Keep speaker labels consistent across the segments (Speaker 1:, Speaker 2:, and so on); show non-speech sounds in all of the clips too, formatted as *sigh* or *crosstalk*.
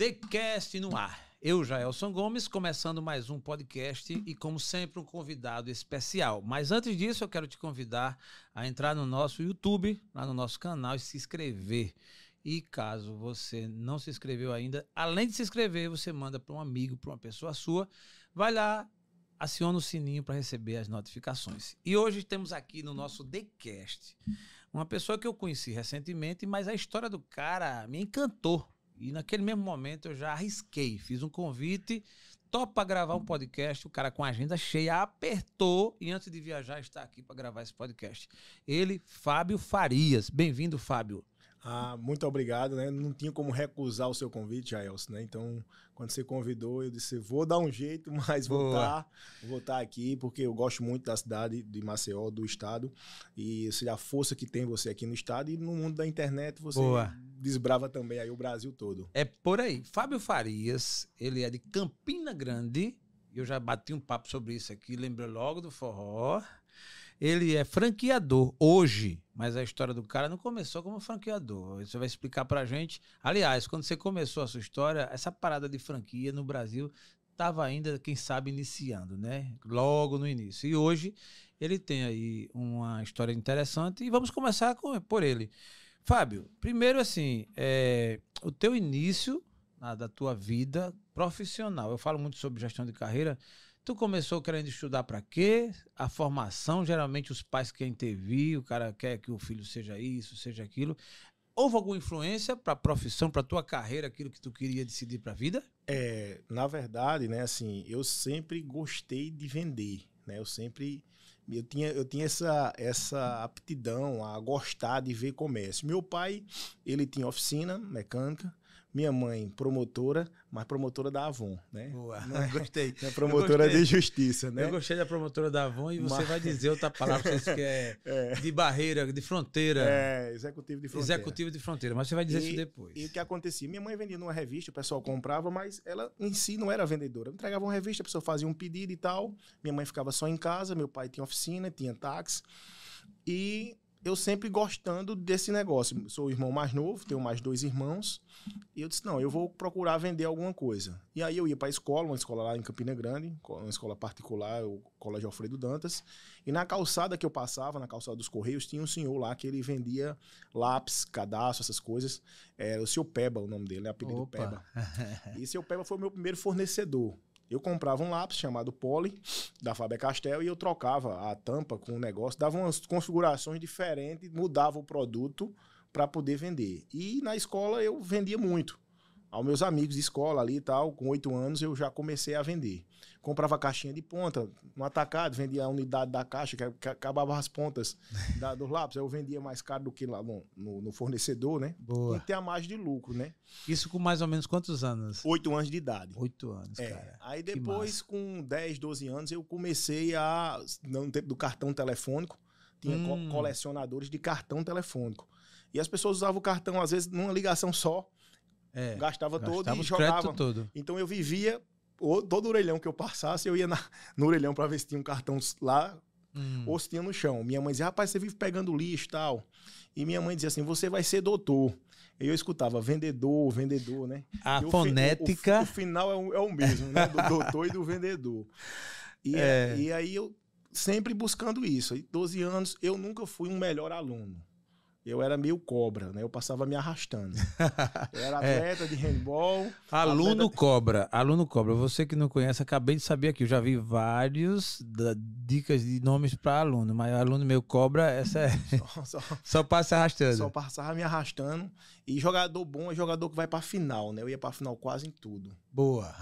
Speaker 1: TheCast no ar. Eu, Jaelson Gomes, começando mais um podcast e, como sempre, um convidado especial. Mas antes disso, eu quero te convidar a entrar no nosso YouTube, lá no nosso canal, e se inscrever. E caso você não se inscreveu ainda, além de se inscrever, você manda para um amigo, para uma pessoa sua. Vai lá, aciona o sininho para receber as notificações. E hoje temos aqui no nosso TheCast uma pessoa que eu conheci recentemente, mas a história do cara me encantou. E naquele mesmo momento eu já arrisquei, fiz um convite, top para gravar um podcast, o cara com a agenda cheia apertou e antes de viajar está aqui para gravar esse podcast. Ele, Fábio Farias. Bem-vindo, Fábio.
Speaker 2: Ah, muito obrigado, né? Não tinha como recusar o seu convite, Jaelson, né? Então, quando você convidou, eu disse, vou dar um jeito, *laughs* mas vou estar, vou estar aqui, porque eu gosto muito da cidade de Maceió, do estado, e a força que tem você aqui no estado e no mundo da internet, você Boa. Desbrava também aí o Brasil todo.
Speaker 1: É por aí. Fábio Farias, ele é de Campina Grande, eu já bati um papo sobre isso aqui, lembrei logo do forró. Ele é franqueador hoje, mas a história do cara não começou como franqueador. Você vai explicar pra gente. Aliás, quando você começou a sua história, essa parada de franquia no Brasil estava ainda, quem sabe, iniciando, né? Logo no início. E hoje ele tem aí uma história interessante e vamos começar com, por ele. Fábio, primeiro assim, é, o teu início na, da tua vida profissional. Eu falo muito sobre gestão de carreira. Tu começou querendo estudar para quê? A formação, geralmente os pais querem ter o cara quer que o filho seja isso, seja aquilo. Houve alguma influência para a profissão, para tua carreira, aquilo que tu queria decidir para a vida?
Speaker 2: É, na verdade, né, assim, eu sempre gostei de vender, né? Eu sempre eu tinha, eu tinha essa, essa aptidão a gostar de ver comércio. Meu pai, ele tinha oficina mecânica, minha mãe, promotora, mas promotora da Avon, né?
Speaker 1: Boa, não é, *laughs* gostei.
Speaker 2: É promotora de justiça, né?
Speaker 1: Eu gostei da promotora da Avon e mas... você vai dizer outra palavra que é, *laughs* é, de barreira, de fronteira.
Speaker 2: É, executivo de fronteira.
Speaker 1: Executivo de fronteira, mas você vai dizer
Speaker 2: e,
Speaker 1: isso depois.
Speaker 2: E o que acontecia? Minha mãe vendia numa revista, o pessoal comprava, mas ela em si não era vendedora. Entregava uma revista, a pessoa fazia um pedido e tal. Minha mãe ficava só em casa, meu pai tinha oficina, tinha táxi. E eu sempre gostando desse negócio. Sou o irmão mais novo, tenho mais dois irmãos. E eu disse: não, eu vou procurar vender alguma coisa. E aí eu ia para a escola, uma escola lá em Campina Grande, uma escola particular, o Colégio Alfredo Dantas. E na calçada que eu passava, na calçada dos Correios, tinha um senhor lá que ele vendia lápis, cadastro, essas coisas. Era o seu Peba, o nome dele, é apelido Opa. Peba. *laughs* E seu Peba foi o meu primeiro fornecedor. Eu comprava um lápis chamado Poly, da Faber-Castell, e eu trocava a tampa com o negócio, dava umas configurações diferentes, mudava o produto para poder vender. E na escola eu vendia muito aos meus amigos de escola ali e tal, com oito anos eu já comecei a vender. Comprava caixinha de ponta, no atacado, vendia a unidade da caixa, que, que acabava as pontas *laughs* da, dos lápis, eu vendia mais caro do que lá no, no, no fornecedor, né?
Speaker 1: Boa.
Speaker 2: E ter a margem de lucro, né?
Speaker 1: Isso com mais ou menos quantos anos?
Speaker 2: Oito anos de idade.
Speaker 1: Oito anos,
Speaker 2: é.
Speaker 1: cara.
Speaker 2: Aí depois, com 10, 12 anos, eu comecei a, no tempo do cartão telefônico, tinha hum. colecionadores de cartão telefônico. E as pessoas usavam o cartão, às vezes, numa ligação só, é, gastava, gastava todo e jogava.
Speaker 1: Todo.
Speaker 2: Então eu vivia, todo orelhão que eu passasse, eu ia na, *laughs* no orelhão para ver se tinha um cartão lá hum. ou se tinha no chão. Minha mãe dizia, rapaz, você vive pegando lixo e tal. E minha mãe dizia assim, você vai ser doutor. E eu escutava vendedor, vendedor, né?
Speaker 1: A fonética.
Speaker 2: O, o, o, final é o, é o mesmo, né? Do doutor e do vendedor. E, é. e aí eu sempre buscando isso. E 12 anos, eu nunca fui um melhor aluno eu era meio cobra, né? Eu passava me arrastando. *laughs* Eu era é. atleta é. de handball.
Speaker 1: Aluno atleta... cobra, aluno cobra. Você que não conhece, acabei de saber aqui. Eu já vi vários dicas de nomes para aluno, mas aluno meio cobra, essa é. *laughs* Só, só, *laughs* só passa arrastando.
Speaker 2: Só passava me arrastando. E jogador bom é jogador que vai para final, né? Eu ia para final quase em tudo.
Speaker 1: Boa.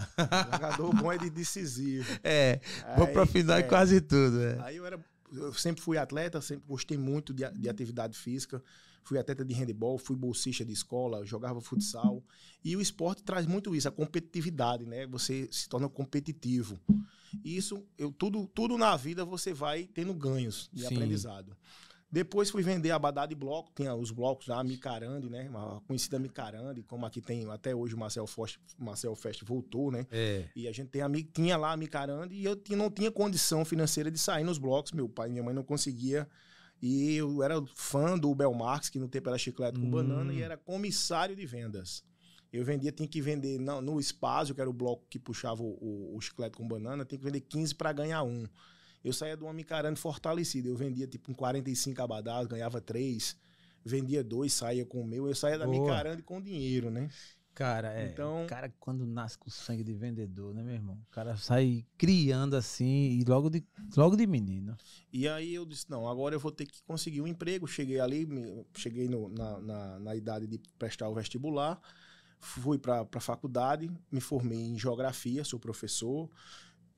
Speaker 2: Jogador bom é de decisivo.
Speaker 1: É, Aí, vou para final é, em quase tudo. É.
Speaker 2: Aí eu era eu sempre fui atleta, sempre gostei muito de, de atividade física. Fui atleta de handebol, fui bolsista de escola, jogava futsal. E o esporte traz muito isso, a competitividade, né? Você se torna competitivo. E isso, eu, tudo, tudo na vida você vai tendo ganhos de Sim. aprendizado. Depois fui vender abadá de bloco, tinha os blocos lá, Micarande, né? A conhecida Micarande, como aqui tem até hoje o Marcel, Fest, Marcel Fest voltou, né?
Speaker 1: É.
Speaker 2: E a gente tem a, tinha lá a Micarande e eu tinha, não tinha condição financeira de sair nos blocos. Meu pai e minha mãe não conseguia. E eu era fã do Belmarx, que no tempo era chiclete com hum. banana, e era comissário de vendas. Eu vendia, tinha que vender no, no espaço, que era o bloco que puxava o, o, o chiclete com banana, tinha que vender 15 para ganhar um. Eu saía de uma micarane fortalecida. Eu vendia tipo um 45 abadás, ganhava três. Vendia dois, saía com o meu. Eu saía da
Speaker 1: Boa.
Speaker 2: micarane com dinheiro, né?
Speaker 1: Cara, é.
Speaker 2: Então-
Speaker 1: O cara, quando nasce com sangue de vendedor, né, meu irmão? O cara sai criando assim e logo de, logo de menino.
Speaker 2: E aí eu disse, não, agora eu vou ter que conseguir um emprego. Cheguei ali, me- cheguei no- na, na, na idade de prestar o vestibular, fui para a faculdade, me formei em geografia, sou professor,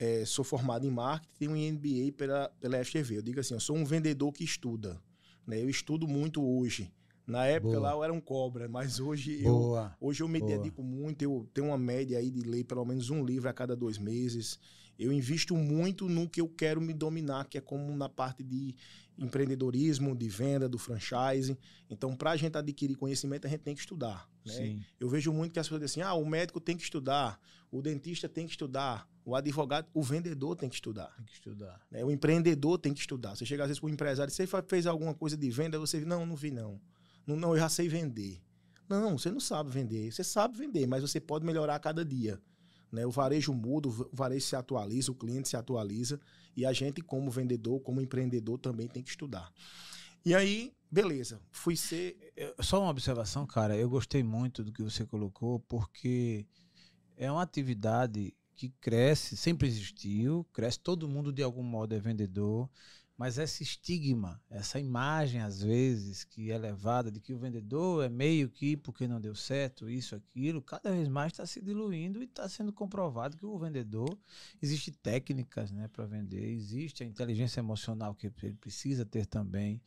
Speaker 2: eh, sou formado em marketing, tenho um MBA pela, pela FGV. Eu digo assim, eu sou um vendedor que estuda. Né? Eu estudo muito hoje. Na época
Speaker 1: Boa.
Speaker 2: lá eu era um cobra, mas hoje eu. Hoje eu me
Speaker 1: Boa.
Speaker 2: dedico muito, eu tenho uma média aí de ler pelo menos um livro a cada dois meses. Eu invisto muito no que eu quero me dominar, que é como na parte de empreendedorismo, de venda, do franchise. Então, para a gente adquirir conhecimento, a gente tem que estudar. Né? Eu vejo muito que as pessoas dizem assim: ah, o médico tem que estudar, o dentista tem que estudar, o advogado, o vendedor tem que estudar.
Speaker 1: Tem que estudar.
Speaker 2: né? O empreendedor tem que estudar. Você chega às vezes para o empresário, você fez alguma coisa de venda, você não, não vi não. não. Não, eu já sei vender. Não, você não sabe vender. Você sabe vender, mas você pode melhorar a cada dia. Né? O varejo muda, o varejo se atualiza, o cliente se atualiza e a gente, como vendedor, como empreendedor, também tem que estudar. E aí, beleza, fui ser.
Speaker 1: Eu- Só uma observação, cara. Eu gostei muito do que você colocou, porque é uma atividade que cresce, sempre existiu, cresce, todo mundo de algum modo é vendedor, mas esse estigma, essa imagem, às vezes, que é levada de que o vendedor é meio que porque não deu certo, isso, aquilo, cada vez mais está se diluindo e está sendo comprovado que o vendedor, existe técnicas né, para vender, existe a inteligência emocional que ele precisa ter também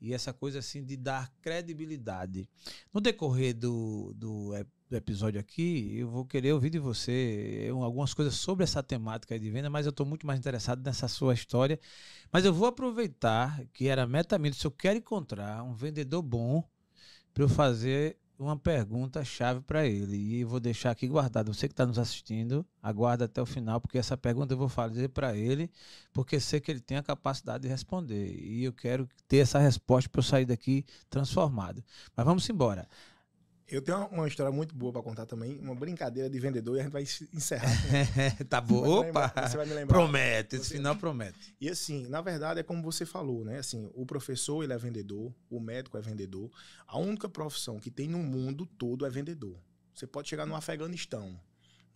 Speaker 1: e essa coisa assim de dar credibilidade. No decorrer do, do, do episódio aqui, eu vou querer ouvir de você eu- algumas coisas sobre essa temática de venda, mas eu estou muito mais interessado nessa sua história. Mas eu vou aproveitar que era meta-mente, se eu quero encontrar um vendedor bom para eu fazer uma pergunta chave para ele. E vou deixar aqui guardado. Você que está nos assistindo, aguarda até o final, porque essa pergunta eu vou fazer para ele, porque sei que ele tem a capacidade de responder. E eu quero ter essa resposta para eu sair daqui transformado. Mas vamos embora.
Speaker 2: Eu tenho uma- uma história muito boa para contar também, uma brincadeira de vendedor e a gente vai encerrar. com- *laughs*
Speaker 1: tá
Speaker 2: Você
Speaker 1: bom.
Speaker 2: vai
Speaker 1: Opa!
Speaker 2: lembrar- Você vai me lembrar.
Speaker 1: Promete, esse
Speaker 2: Você-
Speaker 1: final promete.
Speaker 2: E assim, na verdade é como você falou, né? Assim, o professor ele é vendedor, o médico é vendedor. A única profissão que tem no mundo todo é vendedor. Você pode chegar no Afeganistão.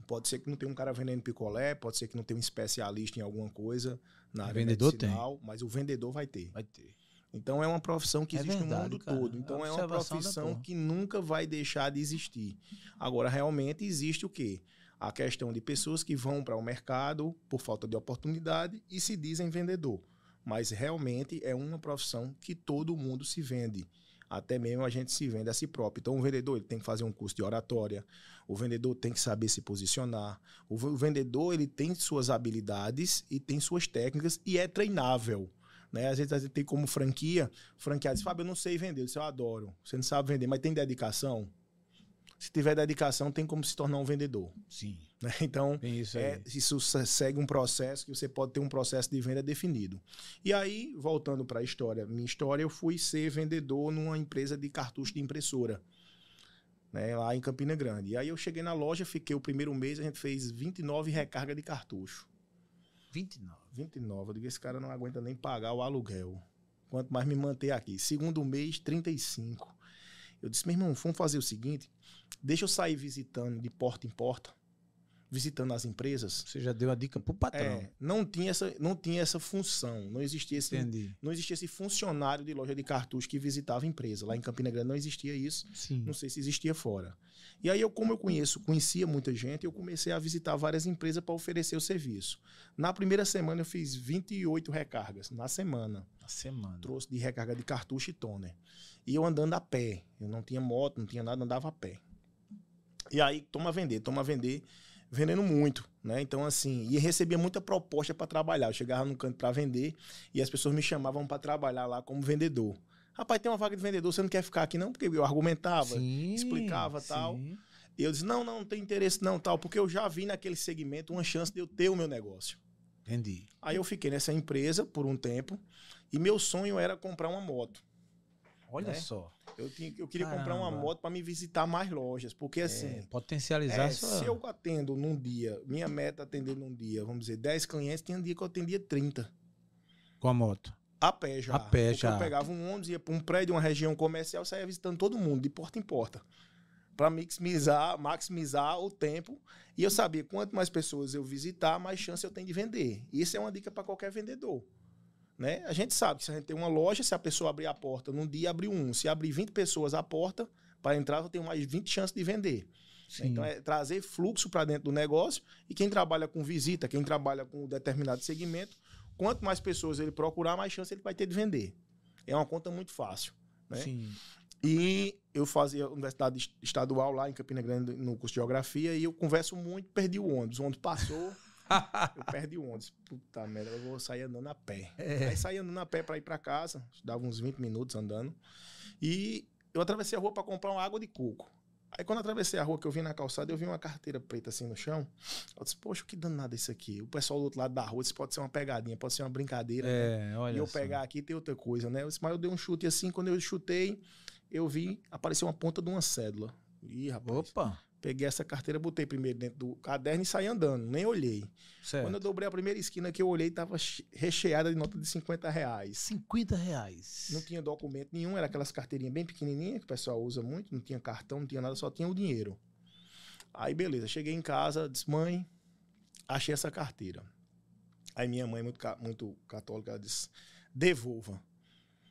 Speaker 2: Pode ser que não tenha um cara vendendo picolé, pode ser que não tenha um especialista em alguma coisa na área
Speaker 1: vendedor
Speaker 2: medicinal, mas o vendedor vai ter.
Speaker 1: Vai ter.
Speaker 2: Então é uma profissão que
Speaker 1: É
Speaker 2: existe
Speaker 1: verdade,
Speaker 2: no mundo
Speaker 1: cara.
Speaker 2: todo. Então é uma profissão que nunca vai deixar de existir. Agora, realmente existe o quê? A questão de pessoas que vão para o mercado por falta de oportunidade e se dizem vendedor. Mas realmente é uma profissão que todo mundo se vende. Até mesmo a gente se vende a si próprio. Então, o vendedor ele tem que fazer um curso de oratória. O vendedor tem que saber se posicionar. O vendedor ele tem suas habilidades e tem suas técnicas e é treinável. Né? Às vezes a gente tem como franquia, franqueado diz, Fábio, eu não sei vender, eu disse, eu adoro. Você não sabe vender, mas tem dedicação? Se tiver dedicação, tem como se tornar um vendedor.
Speaker 1: Sim. *laughs*
Speaker 2: né? Então,
Speaker 1: isso
Speaker 2: é, isso se- segue um processo que você pode ter um processo de venda definido. E aí, voltando para a história, minha história, eu fui ser vendedor numa empresa de cartucho de impressora, né, lá em Campina Grande. E aí eu cheguei na loja, fiquei o primeiro mês, a gente fez 29 recarga de cartucho.
Speaker 1: 29.
Speaker 2: 29, eu digo, esse cara não aguenta nem pagar o aluguel. Quanto mais me manter aqui. Segundo mês, 35. Eu disse, meu irmão, vamos fazer o seguinte, deixa eu sair visitando de porta em porta, visitando as empresas.
Speaker 1: Você já deu a dica pro patrão.
Speaker 2: É, não tinha essa, não tinha essa função, não existia esse,
Speaker 1: Entendi.
Speaker 2: não existia esse funcionário de loja de cartucho que visitava a empresa. Lá em Campina Grande não existia isso,
Speaker 1: Sim.
Speaker 2: não sei se existia fora. E aí eu, como eu conheço, conhecia muita gente, eu comecei a visitar várias empresas para oferecer o serviço. Na primeira semana eu fiz 28 recargas na semana.
Speaker 1: Na semana.
Speaker 2: Trouxe de recarga de cartucho e toner. E eu andando a pé, eu não tinha moto, não tinha nada, andava a pé. E aí toma vender, toma vender, vendendo muito, né? Então assim, e recebia muita proposta para trabalhar. Eu chegava num canto para vender e as pessoas me chamavam para trabalhar lá como vendedor. Rapaz, tem uma vaga de vendedor, você não quer ficar aqui não? Porque eu argumentava.
Speaker 1: Sim,
Speaker 2: explicava, tal.
Speaker 1: sim.
Speaker 2: E eu disse: "Não, não, não tem interesse não, tal, porque eu já vi naquele segmento uma chance de eu ter o meu negócio".
Speaker 1: Entendi.
Speaker 2: Aí eu fiquei nessa empresa por um tempo e meu sonho era comprar uma moto.
Speaker 1: Olha
Speaker 2: né?
Speaker 1: só.
Speaker 2: Eu, tinha, eu queria comprar uma
Speaker 1: Caramba.
Speaker 2: moto para me visitar mais lojas, porque
Speaker 1: É,
Speaker 2: assim,
Speaker 1: potencializar
Speaker 2: é,
Speaker 1: sua...
Speaker 2: se eu atendo num dia, minha meta atender num dia, vamos dizer, 10 clientes, tinha um dia que eu atendia 30.
Speaker 1: com a moto.
Speaker 2: A pé já.
Speaker 1: A pé
Speaker 2: Porque
Speaker 1: já.
Speaker 2: Eu pegava um ônibus, ia para um prédio, uma região comercial, saía visitando todo mundo, de porta em porta. Para maximizar, maximizar o tempo. E eu sabia, quanto mais pessoas eu visitar, mais chance eu tenho de vender. E isso é uma dica para qualquer vendedor. Né? A gente sabe que se a gente tem uma loja, se a pessoa abrir a porta num dia, abriu um. Se abrir 20 pessoas à porta, para entrar, eu tenho mais 20 chances de vender.
Speaker 1: Sim.
Speaker 2: Então é trazer fluxo para dentro do negócio e quem trabalha com visita, quem trabalha com um determinado segmento, quanto mais pessoas ele procurar, mais chance ele vai ter de vender. É uma conta muito fácil. né?
Speaker 1: Sim.
Speaker 2: E eu fazia universidade est- estadual lá em Campina Grande no curso de geografia e eu converso muito, perdi o ônibus. O ônibus passou, eu perdi o ônibus. Puta merda, eu vou sair andando a pé.
Speaker 1: É.
Speaker 2: Aí saí andando a pé para ir para casa, dava uns 20 minutos andando. E eu atravessei a rua para comprar uma água de coco. Aí quando eu atravessei a rua que eu vi na calçada, eu vi uma carteira preta assim no chão. Eu disse, poxa, que danado isso aqui. O pessoal do outro lado da rua, isso pode ser uma pegadinha, pode ser uma brincadeira. né?
Speaker 1: É, olha
Speaker 2: e eu pegar aqui tem outra coisa, né? Eu disse, mas eu dei um chute assim, quando eu chutei, eu vi, apareceu uma ponta de uma cédula. Ih, rapaz.
Speaker 1: Opa,
Speaker 2: Peguei essa carteira, botei primeiro dentro do caderno e saí andando, nem olhei.
Speaker 1: certo.
Speaker 2: Quando eu dobrei a primeira esquina que eu olhei, tava che- recheada de nota de 50 reais.
Speaker 1: 50 reais.
Speaker 2: Não tinha documento nenhum, era aquelas carteirinhas bem pequenininhas que o pessoal usa muito, não tinha cartão, não tinha nada, só tinha o dinheiro. Aí beleza, cheguei em casa, disse, mãe, achei essa carteira. Aí minha mãe, muito, muito católica, ela disse, devolva.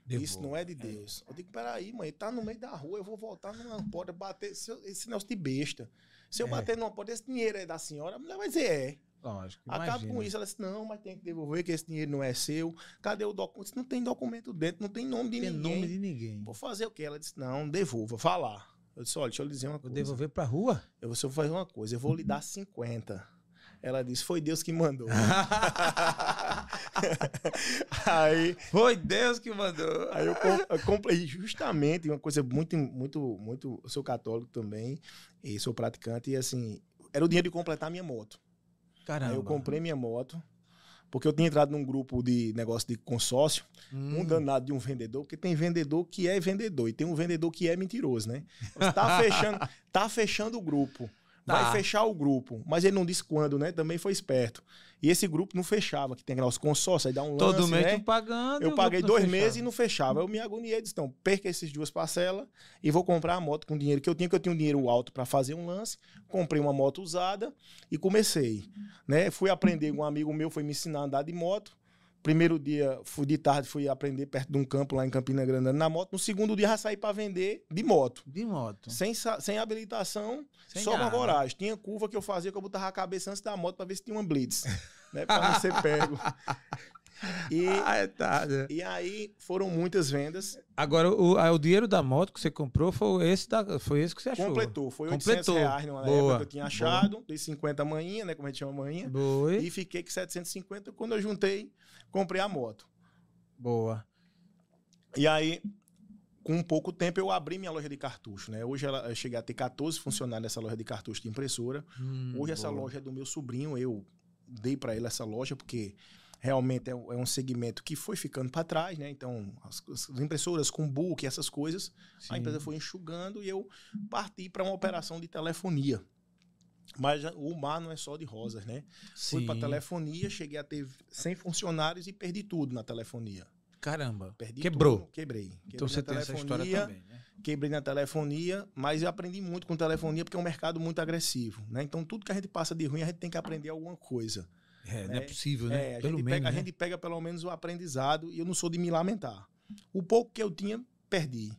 Speaker 2: Isso não é de Deus. Eu digo, peraí, mãe, tá no meio da rua, eu vou voltar numa porta, bater se eu- esse negócio de besta. Se eu
Speaker 1: É.
Speaker 2: bater numa porta, esse dinheiro é da senhora, a mulher vai dizer, é.
Speaker 1: Lógico,
Speaker 2: Acaba
Speaker 1: imagina.
Speaker 2: com isso. Ela disse, não, mas tem que devolver, que esse dinheiro não é seu. Cadê o documento? Não tem documento dentro, não tem nome de
Speaker 1: Tem
Speaker 2: ninguém.
Speaker 1: nome de ninguém.
Speaker 2: Vou fazer o quê? Ela disse, não, devolva, vá lá. Eu disse, olha, deixa eu lhe dizer uma
Speaker 1: Vou
Speaker 2: coisa.
Speaker 1: devolver pra rua?
Speaker 2: Eu vou fazer uma coisa, eu vou lhe dar *laughs* 50. Ela disse, foi Deus que mandou. *laughs* *laughs* aí,
Speaker 1: Foi Deus que mandou.
Speaker 2: aí eu, com- eu comprei justamente uma coisa muito, muito, muito. Eu sou católico também e sou praticante, e assim, era o dinheiro de completar minha moto.
Speaker 1: Caramba.
Speaker 2: Aí eu comprei minha moto, porque eu tinha entrado num grupo de negócio de consórcio,
Speaker 1: Hum,
Speaker 2: um danado de um vendedor, porque tem vendedor que é vendedor e tem um vendedor que é mentiroso, né? Tá *laughs* fechando, tá fechando o grupo. Vai
Speaker 1: Tá.
Speaker 2: fechar o grupo, mas ele não disse quando, né? Também foi esperto. E esse grupo não fechava, que tem lá os consórcios, aí dá um
Speaker 1: Todo
Speaker 2: lance,
Speaker 1: mês
Speaker 2: né?
Speaker 1: pagando.
Speaker 2: Eu paguei dois meses e
Speaker 1: fechava.
Speaker 2: não fechava. Eu me agoniei, disse, então, perca essas duas parcelas e vou comprar a moto com o dinheiro que eu tinha, que eu tinha um dinheiro alto para fazer um lance. Comprei uma moto usada e comecei. Né? Fui aprender, um amigo meu foi me ensinar a andar de moto. Primeiro dia, fui de tarde, fui aprender perto de um campo lá em Campina Grande na moto. No segundo dia, já saí para vender de moto.
Speaker 1: De moto.
Speaker 2: Sem, sem habilitação,
Speaker 1: Sem
Speaker 2: só com a
Speaker 1: nada.
Speaker 2: coragem. Tinha curva que eu fazia que eu botava a cabeça antes da moto para ver se tinha uma blitz. *laughs* né? Para não ser pego. *laughs* E,
Speaker 1: Ah, é tarde.
Speaker 2: e aí foram muitas vendas.
Speaker 1: Agora, o, o dinheiro da moto que você comprou foi esse, da, foi esse que você achou.
Speaker 2: Completou. Foi 800
Speaker 1: Completou.
Speaker 2: reais numa
Speaker 1: Boa,
Speaker 2: época que eu tinha achado. Dei 50 manhinha, né? Como a gente chama manhinha.
Speaker 1: Boa.
Speaker 2: E fiquei com 750. Quando eu juntei, comprei a moto.
Speaker 1: Boa.
Speaker 2: E aí, com pouco tempo, eu abri minha loja de cartucho, né? Hoje ela, eu cheguei a ter 14 funcionários nessa loja de cartucho de impressora.
Speaker 1: Hum,
Speaker 2: Hoje essa
Speaker 1: boa.
Speaker 2: loja é do meu sobrinho. Eu dei para ele essa loja porque realmente é um, é segmento que foi ficando para trás, né? Então, as, as impressoras com book, essas coisas, a
Speaker 1: Sim.
Speaker 2: empresa foi enxugando e eu parti para uma operação de telefonia. Mas o mar não é só de rosas, né? Fui para
Speaker 1: Sim.
Speaker 2: telefonia, cheguei a ter 100 funcionários e perdi tudo na telefonia.
Speaker 1: Caramba.
Speaker 2: Perdi
Speaker 1: Quebrou.
Speaker 2: tudo, quebrei. Quebrei
Speaker 1: Então você tem essa história também, né?
Speaker 2: Quebrei na telefonia, mas eu aprendi muito com telefonia porque é um mercado muito agressivo, né? Então tudo que a gente passa de ruim, a gente tem que aprender alguma coisa.
Speaker 1: É, não é
Speaker 2: É,
Speaker 1: possível, né?
Speaker 2: É, a,
Speaker 1: Pelo
Speaker 2: gente
Speaker 1: menos,
Speaker 2: pega, a
Speaker 1: né?
Speaker 2: gente pega pelo menos o aprendizado e eu não sou de me lamentar. O pouco que eu tinha, perdi.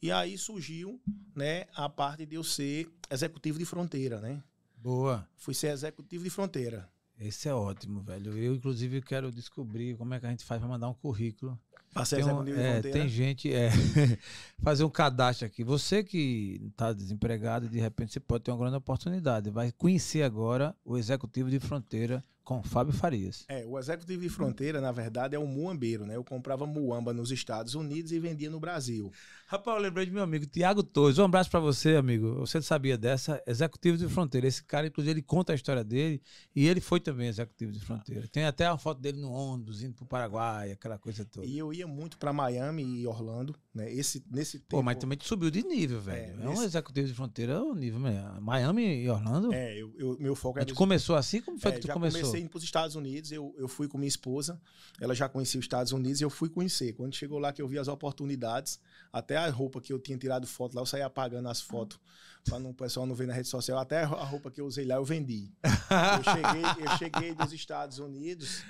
Speaker 2: E aí surgiu, né, a parte de eu ser executivo de fronteira, né?
Speaker 1: Boa.
Speaker 2: Fui ser executivo de fronteira.
Speaker 1: Esse é ótimo, velho. Eu, inclusive, quero descobrir como é que a gente faz para mandar um currículo.
Speaker 2: Pra ser
Speaker 1: Tem, um-
Speaker 2: executivo de
Speaker 1: é,
Speaker 2: fronteira.
Speaker 1: tem gente, é, *laughs* fazer um cadastro aqui. Você que está desempregado, de repente você pode ter uma grande oportunidade. Vai conhecer agora o executivo de fronteira Com Fábio Farias.
Speaker 2: É, o executivo de fronteira, na verdade, é um muambeiro, né? Eu comprava muamba nos Estados Unidos e vendia no Brasil.
Speaker 1: Rapaz, eu lembrei de meu amigo Tiago Torres. Um abraço para você, amigo. Você sabia dessa? Executivo de fronteira. Esse cara, inclusive, ele conta a história dele e ele foi também executivo de fronteira. Tem até uma foto dele no ônibus, indo pro Paraguai, aquela coisa toda.
Speaker 2: E eu ia muito para Miami e Orlando, né? Esse, nesse tempo...
Speaker 1: Pô, mas também tu subiu de nível, velho. É, é um executivo de fronteira, o nível mesmo. Miami e Orlando.
Speaker 2: É, eu, eu meu foco
Speaker 1: é. A gente começou assim? Como foi é, que tu começou?
Speaker 2: comecei indo pros Estados Unidos, eu, eu fui com minha esposa, ela já conhecia os Estados Unidos e eu fui conhecer. Quando chegou lá que eu vi as oportunidades, até a roupa que eu tinha tirado foto lá, eu saí apagando as fotos para o pessoal não ver na rede social. Até a roupa que eu usei lá eu vendi. Eu cheguei, eu cheguei dos Estados Unidos,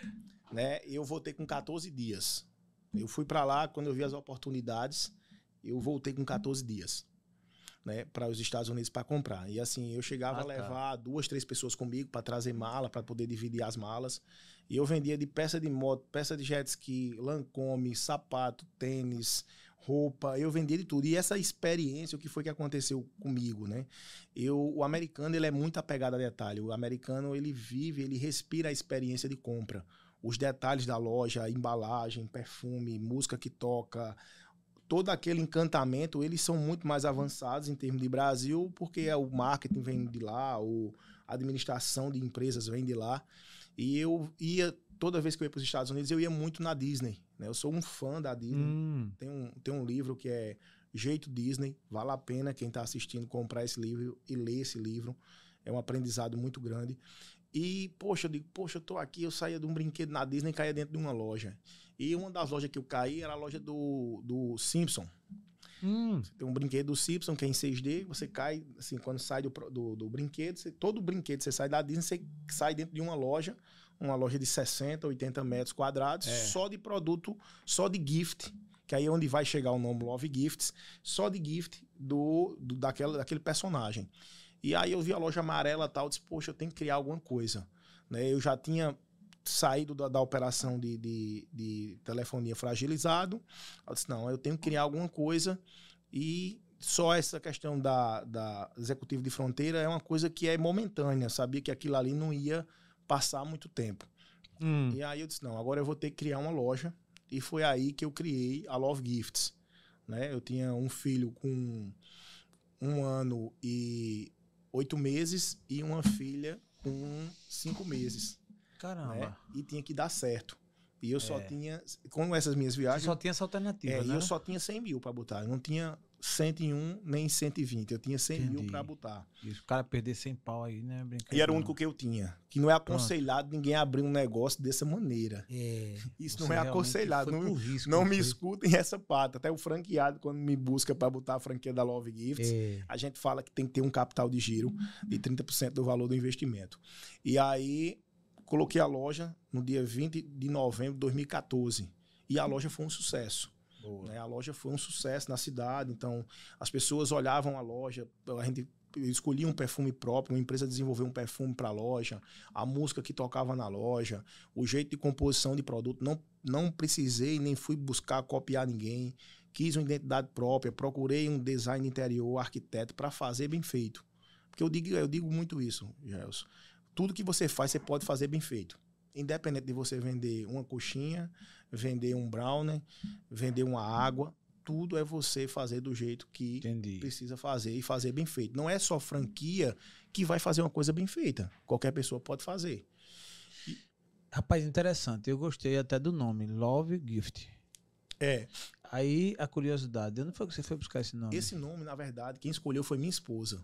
Speaker 2: né? Eu voltei com 14 dias. Eu fui para lá quando eu vi as oportunidades, eu voltei com 14 dias né, para os Estados Unidos para comprar. E assim, eu chegava ah, a tá. levar tá. duas, três pessoas comigo para trazer mala, para poder dividir as malas. E eu vendia de peça de moto, peça de jet ski, lancome, sapato, tênis, roupa, eu vendia de tudo. E essa experiência, o que foi que aconteceu comigo, né? Eu, o americano, ele é muito apegado a detalhe. O americano, ele vive, ele respira a experiência de compra. Os detalhes da loja, embalagem, perfume, música que toca, todo aquele encantamento, eles são muito mais avançados em termos de Brasil, porque é o marketing vem de lá, a administração de empresas vem de lá. E eu ia, toda vez que eu ia para os Estados Unidos, eu ia muito na Disney. Né? Eu sou um fã da Disney. Hum. Tem, um, tem um livro que é Jeito Disney. Vale a pena quem está assistindo comprar esse livro e ler esse livro. É um aprendizado muito grande. E, poxa, eu digo, poxa, eu tô aqui, eu saía de um brinquedo na Disney e caía dentro de uma loja. E uma das lojas que eu caí era a loja do, do Simpson. Hum. Tem um brinquedo do Simpson que é em 6D, você cai, assim, quando sai do, do, do brinquedo, você, todo brinquedo, você sai da Disney, você sai dentro de uma loja, uma loja de 60, 80 metros quadrados, é. só de produto, só de gift, que aí é onde vai chegar o nome Love Gifts, só de gift do, do daquela, daquele personagem. E aí eu vi a loja amarela e tal, disse, poxa, eu tenho que criar alguma coisa. Né? Eu já tinha saído da, da operação de, de, de, telefonia fragilizado. Eu disse, não, eu tenho que criar alguma coisa e só essa questão da, da executivo de fronteira é uma coisa que é momentânea. Sabia que aquilo ali não ia passar muito tempo. Hum. E aí eu disse, não, agora eu vou ter que criar uma loja. E foi aí que eu criei a Love Gifts. Né? Eu tinha um filho com um ano e oito meses e uma filha com cinco meses.
Speaker 1: Caramba. Né?
Speaker 2: E tinha que dar certo. E eu é. só tinha, com essas minhas viagens. Você
Speaker 1: só tinha essa alternativa.
Speaker 2: É,
Speaker 1: né?
Speaker 2: E eu só tinha 100 mil para botar. Eu não tinha 101 nem 120. Eu tinha 100 Entendi. mil para botar.
Speaker 1: E o cara perder 100 pau aí, né?
Speaker 2: E era o único que eu tinha. Que não é aconselhado Pronto. ninguém abrir um negócio dessa maneira.
Speaker 1: É, *laughs*
Speaker 2: Isso não é aconselhado. Não, risco, não me escutem essa pata. Até o franqueado, quando me busca para botar a franquia da Love Gifts, é. a gente fala que tem que ter um capital de giro de 30% do valor do investimento. E aí coloquei a loja no dia 20 de novembro de 2014. E a loja foi um sucesso. Né? A loja foi um sucesso na cidade, então as pessoas olhavam a loja, a gente escolhia um perfume próprio, uma empresa desenvolveu um perfume para a loja, a música que tocava na loja, o jeito de composição de produto. Não, não precisei nem fui buscar copiar ninguém. Quis uma identidade própria, procurei um design interior, arquiteto, para fazer bem feito. Porque eu digo, eu digo muito isso, Gelson tudo que você faz, você pode fazer bem feito. Independente de você vender uma coxinha, vender um brownie, vender uma água, tudo é você fazer do jeito que Entendi. precisa fazer e fazer bem feito. Não é só franquia que vai fazer uma coisa bem feita. Qualquer pessoa pode fazer.
Speaker 1: E... Rapaz, interessante. Eu gostei até do nome, Love Gift.
Speaker 2: É.
Speaker 1: Aí a curiosidade, onde foi que você foi buscar esse nome?
Speaker 2: Esse nome, na verdade, quem escolheu foi minha esposa.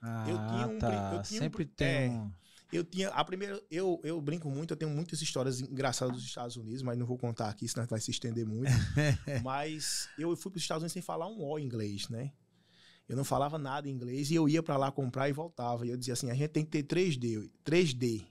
Speaker 1: Ah, eu tinha um, tá. Eu tinha Sempre um, tem. É, um...
Speaker 2: Eu tinha. A primeira. Eu, eu brinco muito, eu tenho muitas histórias engraçadas dos Estados Unidos, mas não vou contar aqui, senão vai se estender muito. *laughs* mas eu fui para os Estados Unidos sem falar um O inglês, né? Eu não falava nada em inglês e eu ia para lá comprar e voltava. E eu dizia assim: a gente tem que ter 3D. 3D.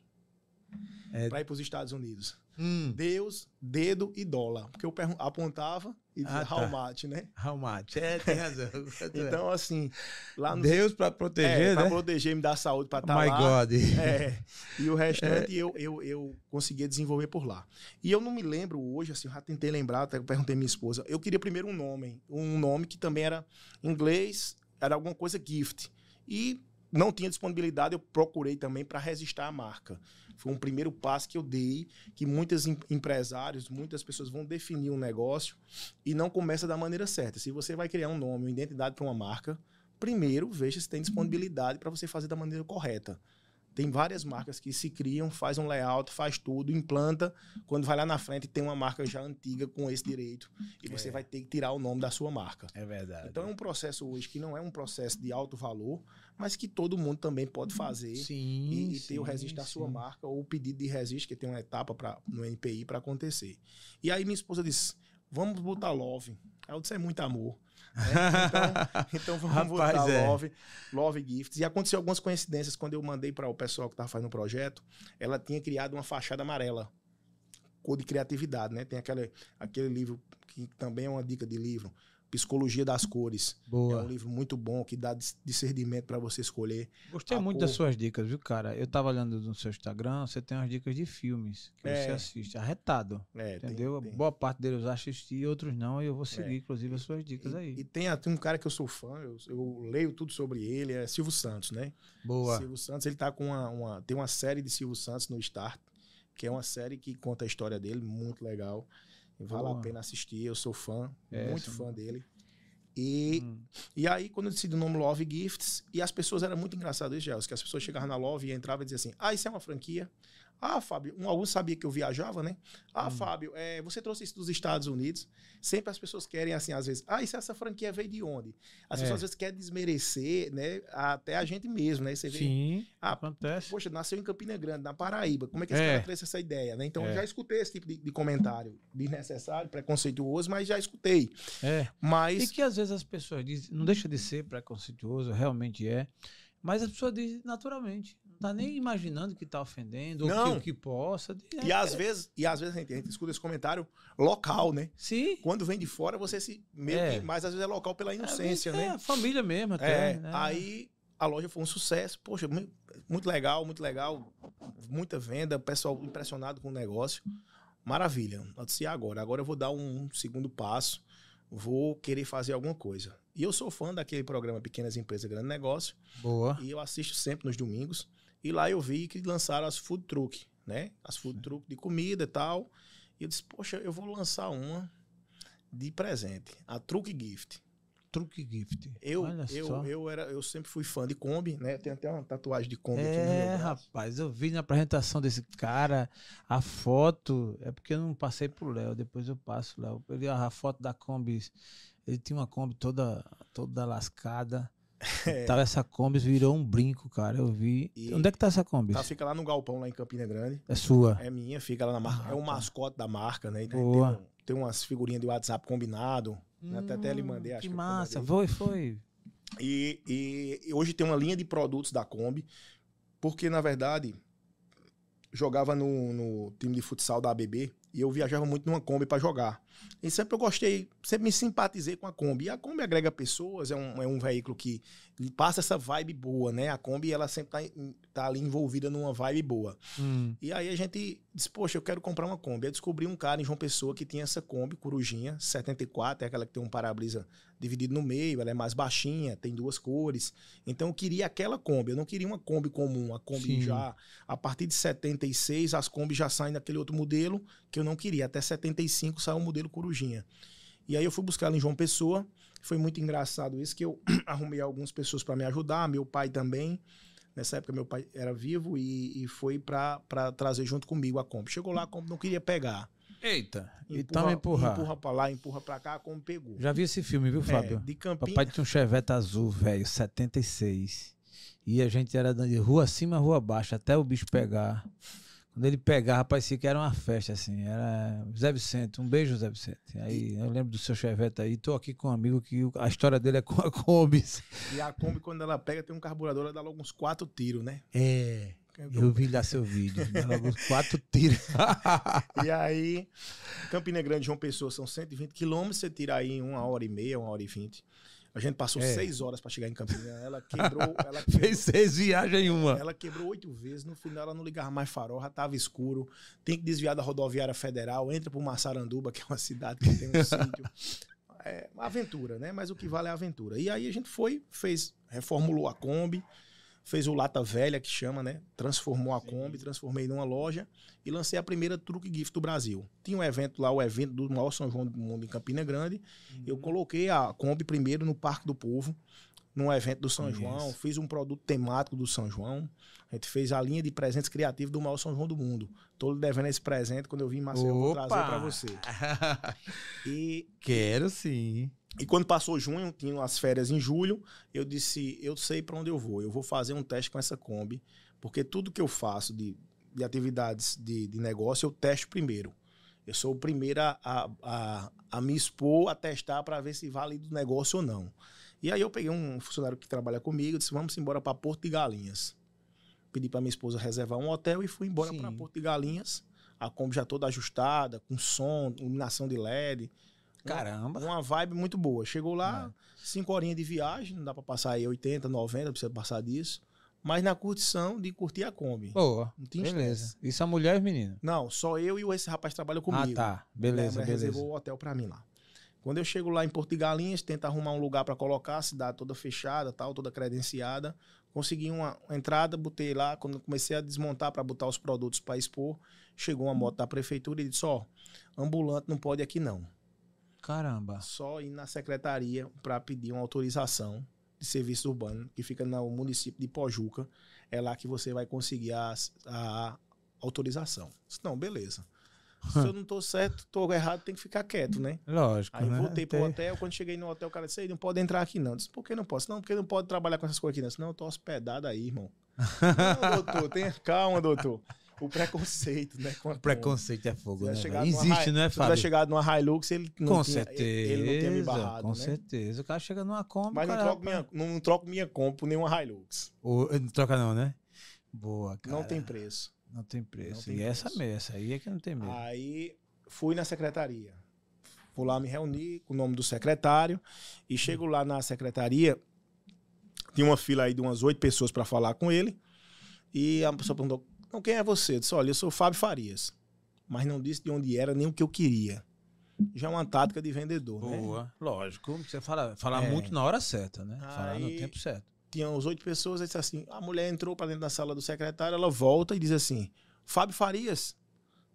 Speaker 2: É... Para ir para os Estados Unidos. Hum. Deus, dedo e dólar. Porque eu apontava e dizia ah, tá. né?
Speaker 1: Much. É, *laughs* tem razão.
Speaker 2: então, assim.
Speaker 1: Lá no... Deus para proteger, é, né?
Speaker 2: Para proteger, me dar saúde para estar
Speaker 1: tá
Speaker 2: My
Speaker 1: lá. God.
Speaker 2: É. E o restante *laughs* é. eu, eu, eu conseguia desenvolver por lá. E eu não me lembro hoje, assim, eu já tentei lembrar, até perguntei à minha esposa. Eu queria primeiro um nome. Um nome que também era inglês, era alguma coisa gift. E não tinha disponibilidade, eu procurei também para registrar a marca. Foi um primeiro passo que eu dei, que muitos em, empresários, muitas pessoas vão definir um negócio e não começa da maneira certa. Se você vai criar um nome, uma identidade para uma marca, primeiro veja se tem disponibilidade para você fazer da maneira correta. Tem várias marcas que se criam, faz um layout, faz tudo, implanta. Quando vai lá na frente, tem uma marca já antiga com esse direito. E você
Speaker 1: É.
Speaker 2: vai ter que tirar o nome da sua marca.
Speaker 1: É verdade.
Speaker 2: Então é um processo hoje que não é um processo de alto valor, mas que todo mundo também pode fazer
Speaker 1: sim,
Speaker 2: e, e ter o
Speaker 1: sim,
Speaker 2: registro da sua
Speaker 1: sim.
Speaker 2: marca ou o pedido de registro, que tem uma etapa pra, no NPI para acontecer. E aí minha esposa disse: vamos botar love. Aí eu disse: é muito amor. né? Então, *laughs* então vamos
Speaker 1: Rapaz,
Speaker 2: botar
Speaker 1: é.
Speaker 2: love, love gifts. E aconteceu algumas coincidências quando eu mandei para o pessoal que estava fazendo o projeto. Ela tinha criado uma fachada amarela, cor de criatividade, né? Tem aquele, aquele livro que também é uma dica de livro. Psicologia das Cores. É
Speaker 1: Boa.
Speaker 2: um livro muito bom que dá dis- discernimento para você escolher.
Speaker 1: Gostei muito
Speaker 2: cor.
Speaker 1: das suas dicas, viu, cara? Eu tava olhando no seu Instagram, você tem umas dicas de filmes que
Speaker 2: É.
Speaker 1: você assiste. Arretado.
Speaker 2: É, tem-
Speaker 1: Entendeu?
Speaker 2: tem.
Speaker 1: Boa parte deles eu assisti, outros não, e eu vou seguir,
Speaker 2: É.
Speaker 1: inclusive, as suas dicas
Speaker 2: E,
Speaker 1: aí.
Speaker 2: e tem até um cara que eu sou fã, eu, eu leio tudo sobre ele, é Silvio Santos, né?
Speaker 1: Boa.
Speaker 2: Silvio Santos, ele tá com uma, uma- Tem uma série de Silvio Santos no Start, que é uma série que conta a história dele, muito legal. Vale
Speaker 1: Boa.
Speaker 2: a pena assistir, eu sou fã,
Speaker 1: É,
Speaker 2: muito
Speaker 1: sim.
Speaker 2: fã dele. E,
Speaker 1: Hum.
Speaker 2: e aí, quando eu decidi o nome Love Gifts, e as pessoas, era muito engraçado isso, Gels, que as pessoas chegavam na Love e entravam e diziam assim, ah, isso é uma franquia? Ah, Fábio, um, alguns sabia que eu viajava, né? Ah,
Speaker 1: Hum.
Speaker 2: Fábio, é, você trouxe isso dos Estados Unidos. Sempre as pessoas querem, assim, às vezes, ah, isso, essa franquia veio de onde? As
Speaker 1: É.
Speaker 2: pessoas às vezes querem desmerecer, né? Até a gente mesmo, né? Você vê,
Speaker 1: Sim,
Speaker 2: ah,
Speaker 1: acontece.
Speaker 2: poxa, nasceu em Campina Grande, na Paraíba. Como é que esse
Speaker 1: É.
Speaker 2: cara trouxe essa ideia, né? Então,
Speaker 1: É.
Speaker 2: eu já escutei esse tipo de, de comentário desnecessário, preconceituoso, mas já escutei.
Speaker 1: É.
Speaker 2: Mas...
Speaker 1: E que às vezes as pessoas dizem, não deixa de ser preconceituoso, realmente é, mas as pessoas dizem naturalmente. Não tá nem imaginando que tá ofendendo, ou
Speaker 2: Não.
Speaker 1: que, o que possa. diz,
Speaker 2: E
Speaker 1: é,
Speaker 2: às vezes, e às vezes a gente, a gente escuta esse comentário local, né?
Speaker 1: Sim.
Speaker 2: Quando vem de fora, você se. Meio
Speaker 1: É.
Speaker 2: que, mas às vezes é local pela inocência,
Speaker 1: é,
Speaker 2: né?
Speaker 1: É, a família mesmo
Speaker 2: É,
Speaker 1: até. né?
Speaker 2: aí a loja foi um sucesso. Poxa, mu- muito legal, muito legal. Muita venda, o pessoal impressionado com o negócio. Maravilha. Noticiar agora. Agora eu vou dar um segundo passo. Vou querer fazer alguma coisa. E eu sou fã daquele programa Pequenas Empresas, Grande Negócio.
Speaker 1: Boa.
Speaker 2: E eu assisto sempre nos domingos. E lá eu vi que lançaram as food truck, né? As food truck de comida e tal. E eu disse, poxa, eu vou lançar uma de presente. A Truck Gift.
Speaker 1: Truque gift.
Speaker 2: Eu,
Speaker 1: Olha
Speaker 2: eu,
Speaker 1: só.
Speaker 2: eu, era, eu sempre fui fã de Kombi, né? Tem até uma tatuagem de Kombi aqui no meu
Speaker 1: É,
Speaker 2: braço.
Speaker 1: rapaz, eu vi na apresentação desse cara a foto. É porque eu não passei pro Léo, depois eu passo, Léo. Ele a foto da Kombi. Ele tinha uma Kombi toda, toda lascada.
Speaker 2: É.
Speaker 1: Tava essa Kombi, virou um brinco, cara. Eu vi.
Speaker 2: E-
Speaker 1: Onde é que tá essa Kombi?
Speaker 2: Tá, fica lá no galpão, lá em Campina Grande.
Speaker 1: É sua.
Speaker 2: É minha, fica lá na marca.
Speaker 1: Ah,
Speaker 2: é o
Speaker 1: tá.
Speaker 2: mascote da marca, né? Então,
Speaker 1: Boa.
Speaker 2: Tem, tem umas figurinhas de WhatsApp combinado. Até, até lhe mandei,
Speaker 1: Hum,
Speaker 2: acho
Speaker 1: que
Speaker 2: que eu
Speaker 1: massa. Foi, foi.
Speaker 2: E, e- e hoje tem uma linha de produtos da Kombi, porque, na verdade, jogava no, no time de futsal da ABB e eu viajava muito numa Kombi para jogar. E sempre eu gostei, sempre me simpatizei com a Kombi. E a Kombi agrega pessoas, é um, é um veículo que passa essa vibe boa, né? A Kombi, ela sempre tá, tá ali envolvida numa vibe boa.
Speaker 1: Hum,
Speaker 2: E aí a gente disse, poxa, eu quero comprar uma Kombi. Aí descobri um cara em João Pessoa que tinha essa Kombi, Corujinha, 74, é aquela que tem um para-brisa dividido no meio, ela é mais baixinha, tem duas cores. Então eu queria aquela Kombi, eu não queria uma Kombi comum, a Kombi
Speaker 1: Sim.
Speaker 2: já, a partir de 76, as Kombi já saem daquele outro modelo que eu não queria, até 75 saiu o modelo Corujinha. E aí eu fui buscar ela em João Pessoa, foi muito engraçado isso, que eu *clears throat* arrumei algumas pessoas para me ajudar, meu pai também, Nessa época meu pai era vivo e, e foi para trazer junto comigo a Kombi. Chegou lá, a Kombi não queria pegar.
Speaker 1: Eita. então me empurrar.
Speaker 2: Empurra pra lá, empurra pra cá, a Kombi pegou.
Speaker 1: Já vi esse filme, viu,
Speaker 2: É,
Speaker 1: Fábio?
Speaker 2: de Campinas.
Speaker 1: Papai tinha um Chevette azul, velho, 76. E a gente era de rua acima, rua abaixo, até o bicho pegar. Quando ele pegava, parecia que era uma festa, assim. Era Zé Vicente, um beijo, Zé Vicente. Aí eu lembro do seu Chevette aí, tô aqui com um amigo que a história dele é com a Kombi.
Speaker 2: E a Kombi, quando ela pega, tem um carburador, ela dá logo uns quatro tiros, né?
Speaker 1: É. Eu vi lá seu vídeo. dá Logo uns quatro tiros. *laughs*
Speaker 2: E aí, Campina Grande, João Pessoa, são 120 quilômetros, você tira aí em uma hora e meia, uma hora e vinte. A gente passou
Speaker 1: É.
Speaker 2: seis horas para chegar em Campina. Ela *laughs* quebrou, ela
Speaker 1: Fez seis viagens em uma.
Speaker 2: Ela quebrou oito vezes, no final ela não ligava mais farol, já tava escuro. Tem que desviar da rodoviária federal, entra pro Massaranduba, que é uma cidade que tem um *laughs* sítio. É uma aventura, né? Mas o que vale é a aventura. E aí a gente foi, fez, reformulou a Kombi, fez o Lata Velha, que chama, né? Transformou a Kombi, transformei numa loja e lancei a primeira Truque Gift do Brasil. Tinha um evento lá, o evento do maior São João do mundo em Campina Grande. Uhum. Eu coloquei a Kombi primeiro no Parque do Povo, num evento do São João, fiz um produto temático do São João. A gente fez a linha de presentes criativos do maior São João do mundo. Tô lhe devendo esse presente quando eu vim em Maceió, eu vou trazer para você. *laughs*
Speaker 1: e quero sim.
Speaker 2: E quando passou junho, tinha as férias em julho, eu disse, eu sei para onde eu vou. Eu vou fazer um teste com essa Kombi, porque tudo que eu faço de, de atividades de, de negócio, eu testo primeiro. Eu sou o primeiro a, a, a me expor, a testar para ver se vale do negócio ou não. E aí eu peguei um funcionário que trabalha comigo, disse, vamos embora para Porto de Galinhas. Pedi para minha esposa reservar um hotel e fui embora para Porto de Galinhas. A Kombi já toda ajustada, com som, iluminação de LED.
Speaker 1: Caramba.
Speaker 2: Uma, uma vibe muito boa. Chegou lá, é. cinco horinhas de viagem, não dá para passar aí 80, 90, precisa passar disso. Mas na curtição de curtir a Kombi.
Speaker 1: Boa. Não tinha beleza. Isso a mulher e os meninos?
Speaker 2: Não, só eu e esse rapaz trabalha comigo.
Speaker 1: Ah, tá. Beleza, beleza.
Speaker 2: reservou o hotel para mim lá. Quando eu chego lá em Porto de Galinhas, tento arrumar um lugar para colocar, a cidade toda fechada, tal, toda credenciada. Consegui uma entrada, botei lá. Quando comecei a desmontar para botar os produtos para expor, chegou uma moto da prefeitura e disse: Ó, ambulante não pode aqui não.
Speaker 1: Caramba.
Speaker 2: Só ir na secretaria para pedir uma autorização de serviço urbano, que fica no município de Pojuca. É lá que você vai conseguir a, a autorização. Não, beleza. Se eu não tô certo, tô errado, tem que ficar quieto, né?
Speaker 1: Lógico.
Speaker 2: Aí
Speaker 1: né?
Speaker 2: voltei pro hotel. Quando cheguei no hotel, o cara disse: não pode entrar aqui, não. Eu disse, por que não posso? Não, porque não pode trabalhar com essas coisas aqui, não. Senão eu tô hospedado aí, irmão. *laughs* não, doutor, tenha calma, doutor o preconceito, né?
Speaker 1: o preconceito é fogo, né?
Speaker 2: Existe,
Speaker 1: não é,
Speaker 2: Fábio? Se tivesse chegado numa Hilux, ele não
Speaker 1: com
Speaker 2: tinha,
Speaker 1: certeza,
Speaker 2: ele não tinha me barrado,
Speaker 1: Com
Speaker 2: né?
Speaker 1: certeza. O cara chega numa Kombi,
Speaker 2: Mas não troco, minha, não troco minha Kombi por nenhuma Hilux.
Speaker 1: O, não troca não, né? Boa, cara.
Speaker 2: Não tem preço.
Speaker 1: Não tem preço. Não tem e preço. essa mesmo, essa aí é que não tem mesmo.
Speaker 2: Aí fui na secretaria. Fui lá me reunir com o nome do secretário e chego lá na secretaria, tinha uma fila aí de umas oito pessoas para falar com ele. E a pessoa perguntou: então, quem é você? Eu disse, olha, eu sou o Fábio Farias. Mas não disse de onde era nem o que eu queria. Já é uma tática de vendedor,
Speaker 1: Boa.
Speaker 2: né?
Speaker 1: Boa, lógico. Você fala, fala é. muito na hora certa, né? Aí, falar no tempo certo.
Speaker 2: Tinha uns oito pessoas, aí disse assim, a mulher entrou para dentro da sala do secretário, ela volta e diz assim, Fábio Farias,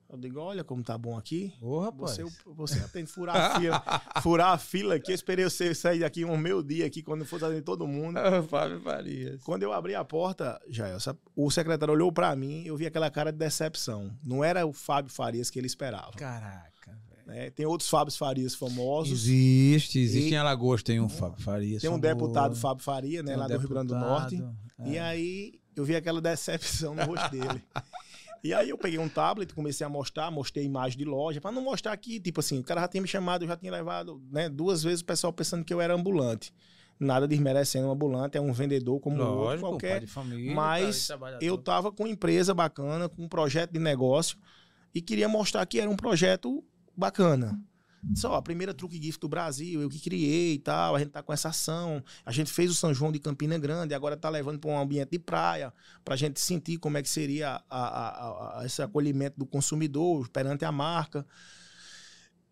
Speaker 2: eu digo, olha como tá bom aqui.
Speaker 1: Ô, rapaz.
Speaker 2: Você, você a furar a fila. *laughs* furar a fila aqui. Eu esperei você sair daqui um meio dia aqui, quando for trazer todo mundo.
Speaker 1: Fábio Farias.
Speaker 2: Quando eu abri a porta, já o secretário olhou para mim, eu vi aquela cara de decepção. Não era o Fábio Farias que ele esperava.
Speaker 1: Caraca,
Speaker 2: né? Tem outros Fábio Farias famosos.
Speaker 1: Existe, existe e... em Alagoas, tem um Fábio Farias.
Speaker 2: Tem um famoso. deputado Fábio Faria, né, lá um do Rio Grande do Norte. É. E aí eu vi aquela decepção no rosto dele. *laughs* E aí eu peguei um tablet, comecei a mostrar, mostrei imagem de loja, para não mostrar aqui, tipo assim, o cara já tinha me chamado, eu já tinha levado, né, duas vezes o pessoal pensando que eu era ambulante. Nada desmerecendo um ambulante, é um vendedor como Lógico, outro qualquer. Família, mas eu tava com uma empresa bacana, com um projeto de negócio e queria mostrar que era um projeto bacana. Só a primeira truque gift do Brasil, eu que criei e tal. A gente tá com essa ação. A gente fez o São João de Campina Grande, agora tá levando para um ambiente de praia, para a gente sentir como é que seria a, a, a, esse acolhimento do consumidor perante a marca.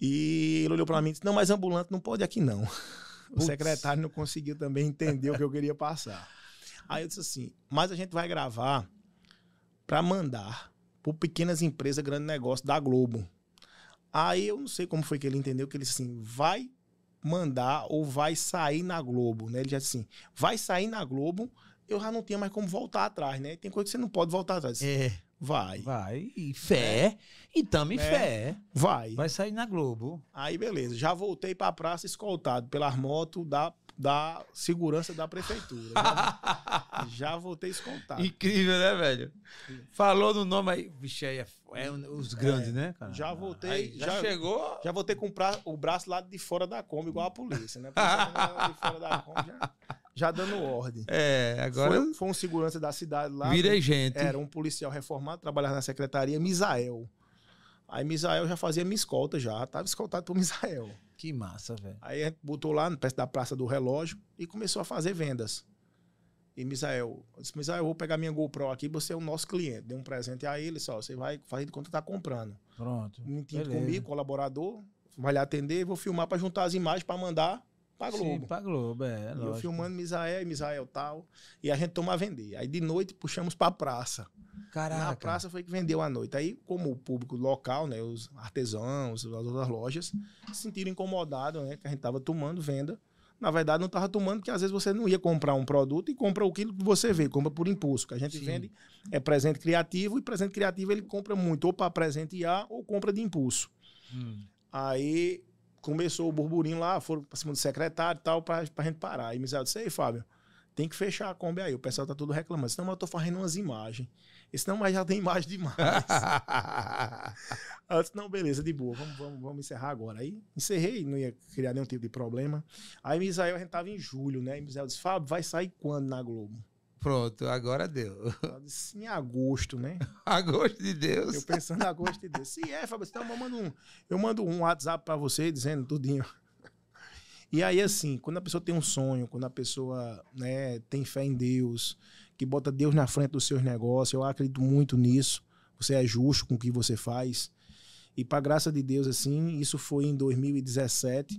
Speaker 2: E ele olhou para mim e disse: Não, mas ambulante não pode aqui não. O secretário não conseguiu também entender o que eu queria passar. Aí eu disse assim: Mas a gente vai gravar para mandar por pequenas empresas, grande negócio da Globo. Aí eu não sei como foi que ele entendeu que ele disse assim, vai mandar ou vai sair na Globo, né? Ele já disse assim, vai sair na Globo, eu já não tinha mais como voltar atrás, né? Tem coisa que você não pode voltar atrás.
Speaker 1: É.
Speaker 2: Vai.
Speaker 1: Vai. E fé. É. E tamo em é. fé.
Speaker 2: Vai.
Speaker 1: Vai sair na Globo.
Speaker 2: Aí, beleza. Já voltei pra praça escoltado pelas motos da da segurança da prefeitura. Já, *laughs* já voltei escoltado.
Speaker 1: Incrível, né, velho? Falou no nome aí. Vixe, aí é, é os grandes, é, né,
Speaker 2: cara? Já voltei. Aí,
Speaker 1: já, já, chegou.
Speaker 2: Já voltei com o braço lá de fora da Kombi, igual a polícia, né? de fora da Kombi já, já dando ordem.
Speaker 1: É, agora.
Speaker 2: Foi, foi um segurança da cidade lá.
Speaker 1: Virei gente.
Speaker 2: Era um policial reformado, trabalhava na secretaria, Misael. Aí Misael já fazia minha escolta já, tava escoltado por Misael.
Speaker 1: Que massa, velho.
Speaker 2: Aí botou lá perto da Praça do Relógio e começou a fazer vendas. E Misael, eu disse, Misael, eu vou pegar minha GoPro aqui, você é o nosso cliente. Dei um presente a ele, só, você vai fazer de conta que tá comprando.
Speaker 1: Pronto.
Speaker 2: Mentinho comigo, colaborador, vai lhe atender, vou filmar para juntar as imagens para mandar Pra Globo.
Speaker 1: Sim, pra Globo, é.
Speaker 2: E eu
Speaker 1: lógico.
Speaker 2: filmando Misael e Misael tal. E a gente toma a vender. Aí de noite puxamos pra praça.
Speaker 1: Caraca.
Speaker 2: Na praça foi que vendeu à noite. Aí, como o público local, né, os artesãos, as outras lojas, se sentiram incomodados, né, que a gente tava tomando venda. Na verdade, não tava tomando, porque às vezes você não ia comprar um produto e compra aquilo que você vê, compra por impulso. Que a gente
Speaker 1: Sim.
Speaker 2: vende é presente criativo, e presente criativo ele compra muito, ou para presentear, ou compra de impulso.
Speaker 1: Hum.
Speaker 2: Aí começou o burburinho lá, foram pra cima do secretário e tal, pra, pra gente parar. Aí Misael disse, ei, Fábio, tem que fechar a Kombi aí. O pessoal tá tudo reclamando. Senão eu tô fazendo umas imagens. Esse não, mas já tem imagem demais. *laughs* Eu disse, não, beleza, de boa, vamos, vamos, vamos encerrar agora. Aí encerrei, não ia criar nenhum tipo de problema. Aí Misael, a gente tava em julho, né? E Misael disse, Fábio, vai sair quando na Globo?
Speaker 1: Pronto, agora deu. *laughs*
Speaker 2: Disse, em agosto, né?
Speaker 1: A gosto de Deus.
Speaker 2: Eu pensando em agosto de Deus. Se é, Fábio, então eu mando um, eu mando um WhatsApp pra você dizendo tudinho. E aí, assim, quando a pessoa tem um sonho, quando a pessoa né, tem fé em Deus, que bota Deus na frente dos seus negócios, eu acredito muito nisso. Você é justo com o que você faz. E para graça de Deus, assim, isso foi em 2017.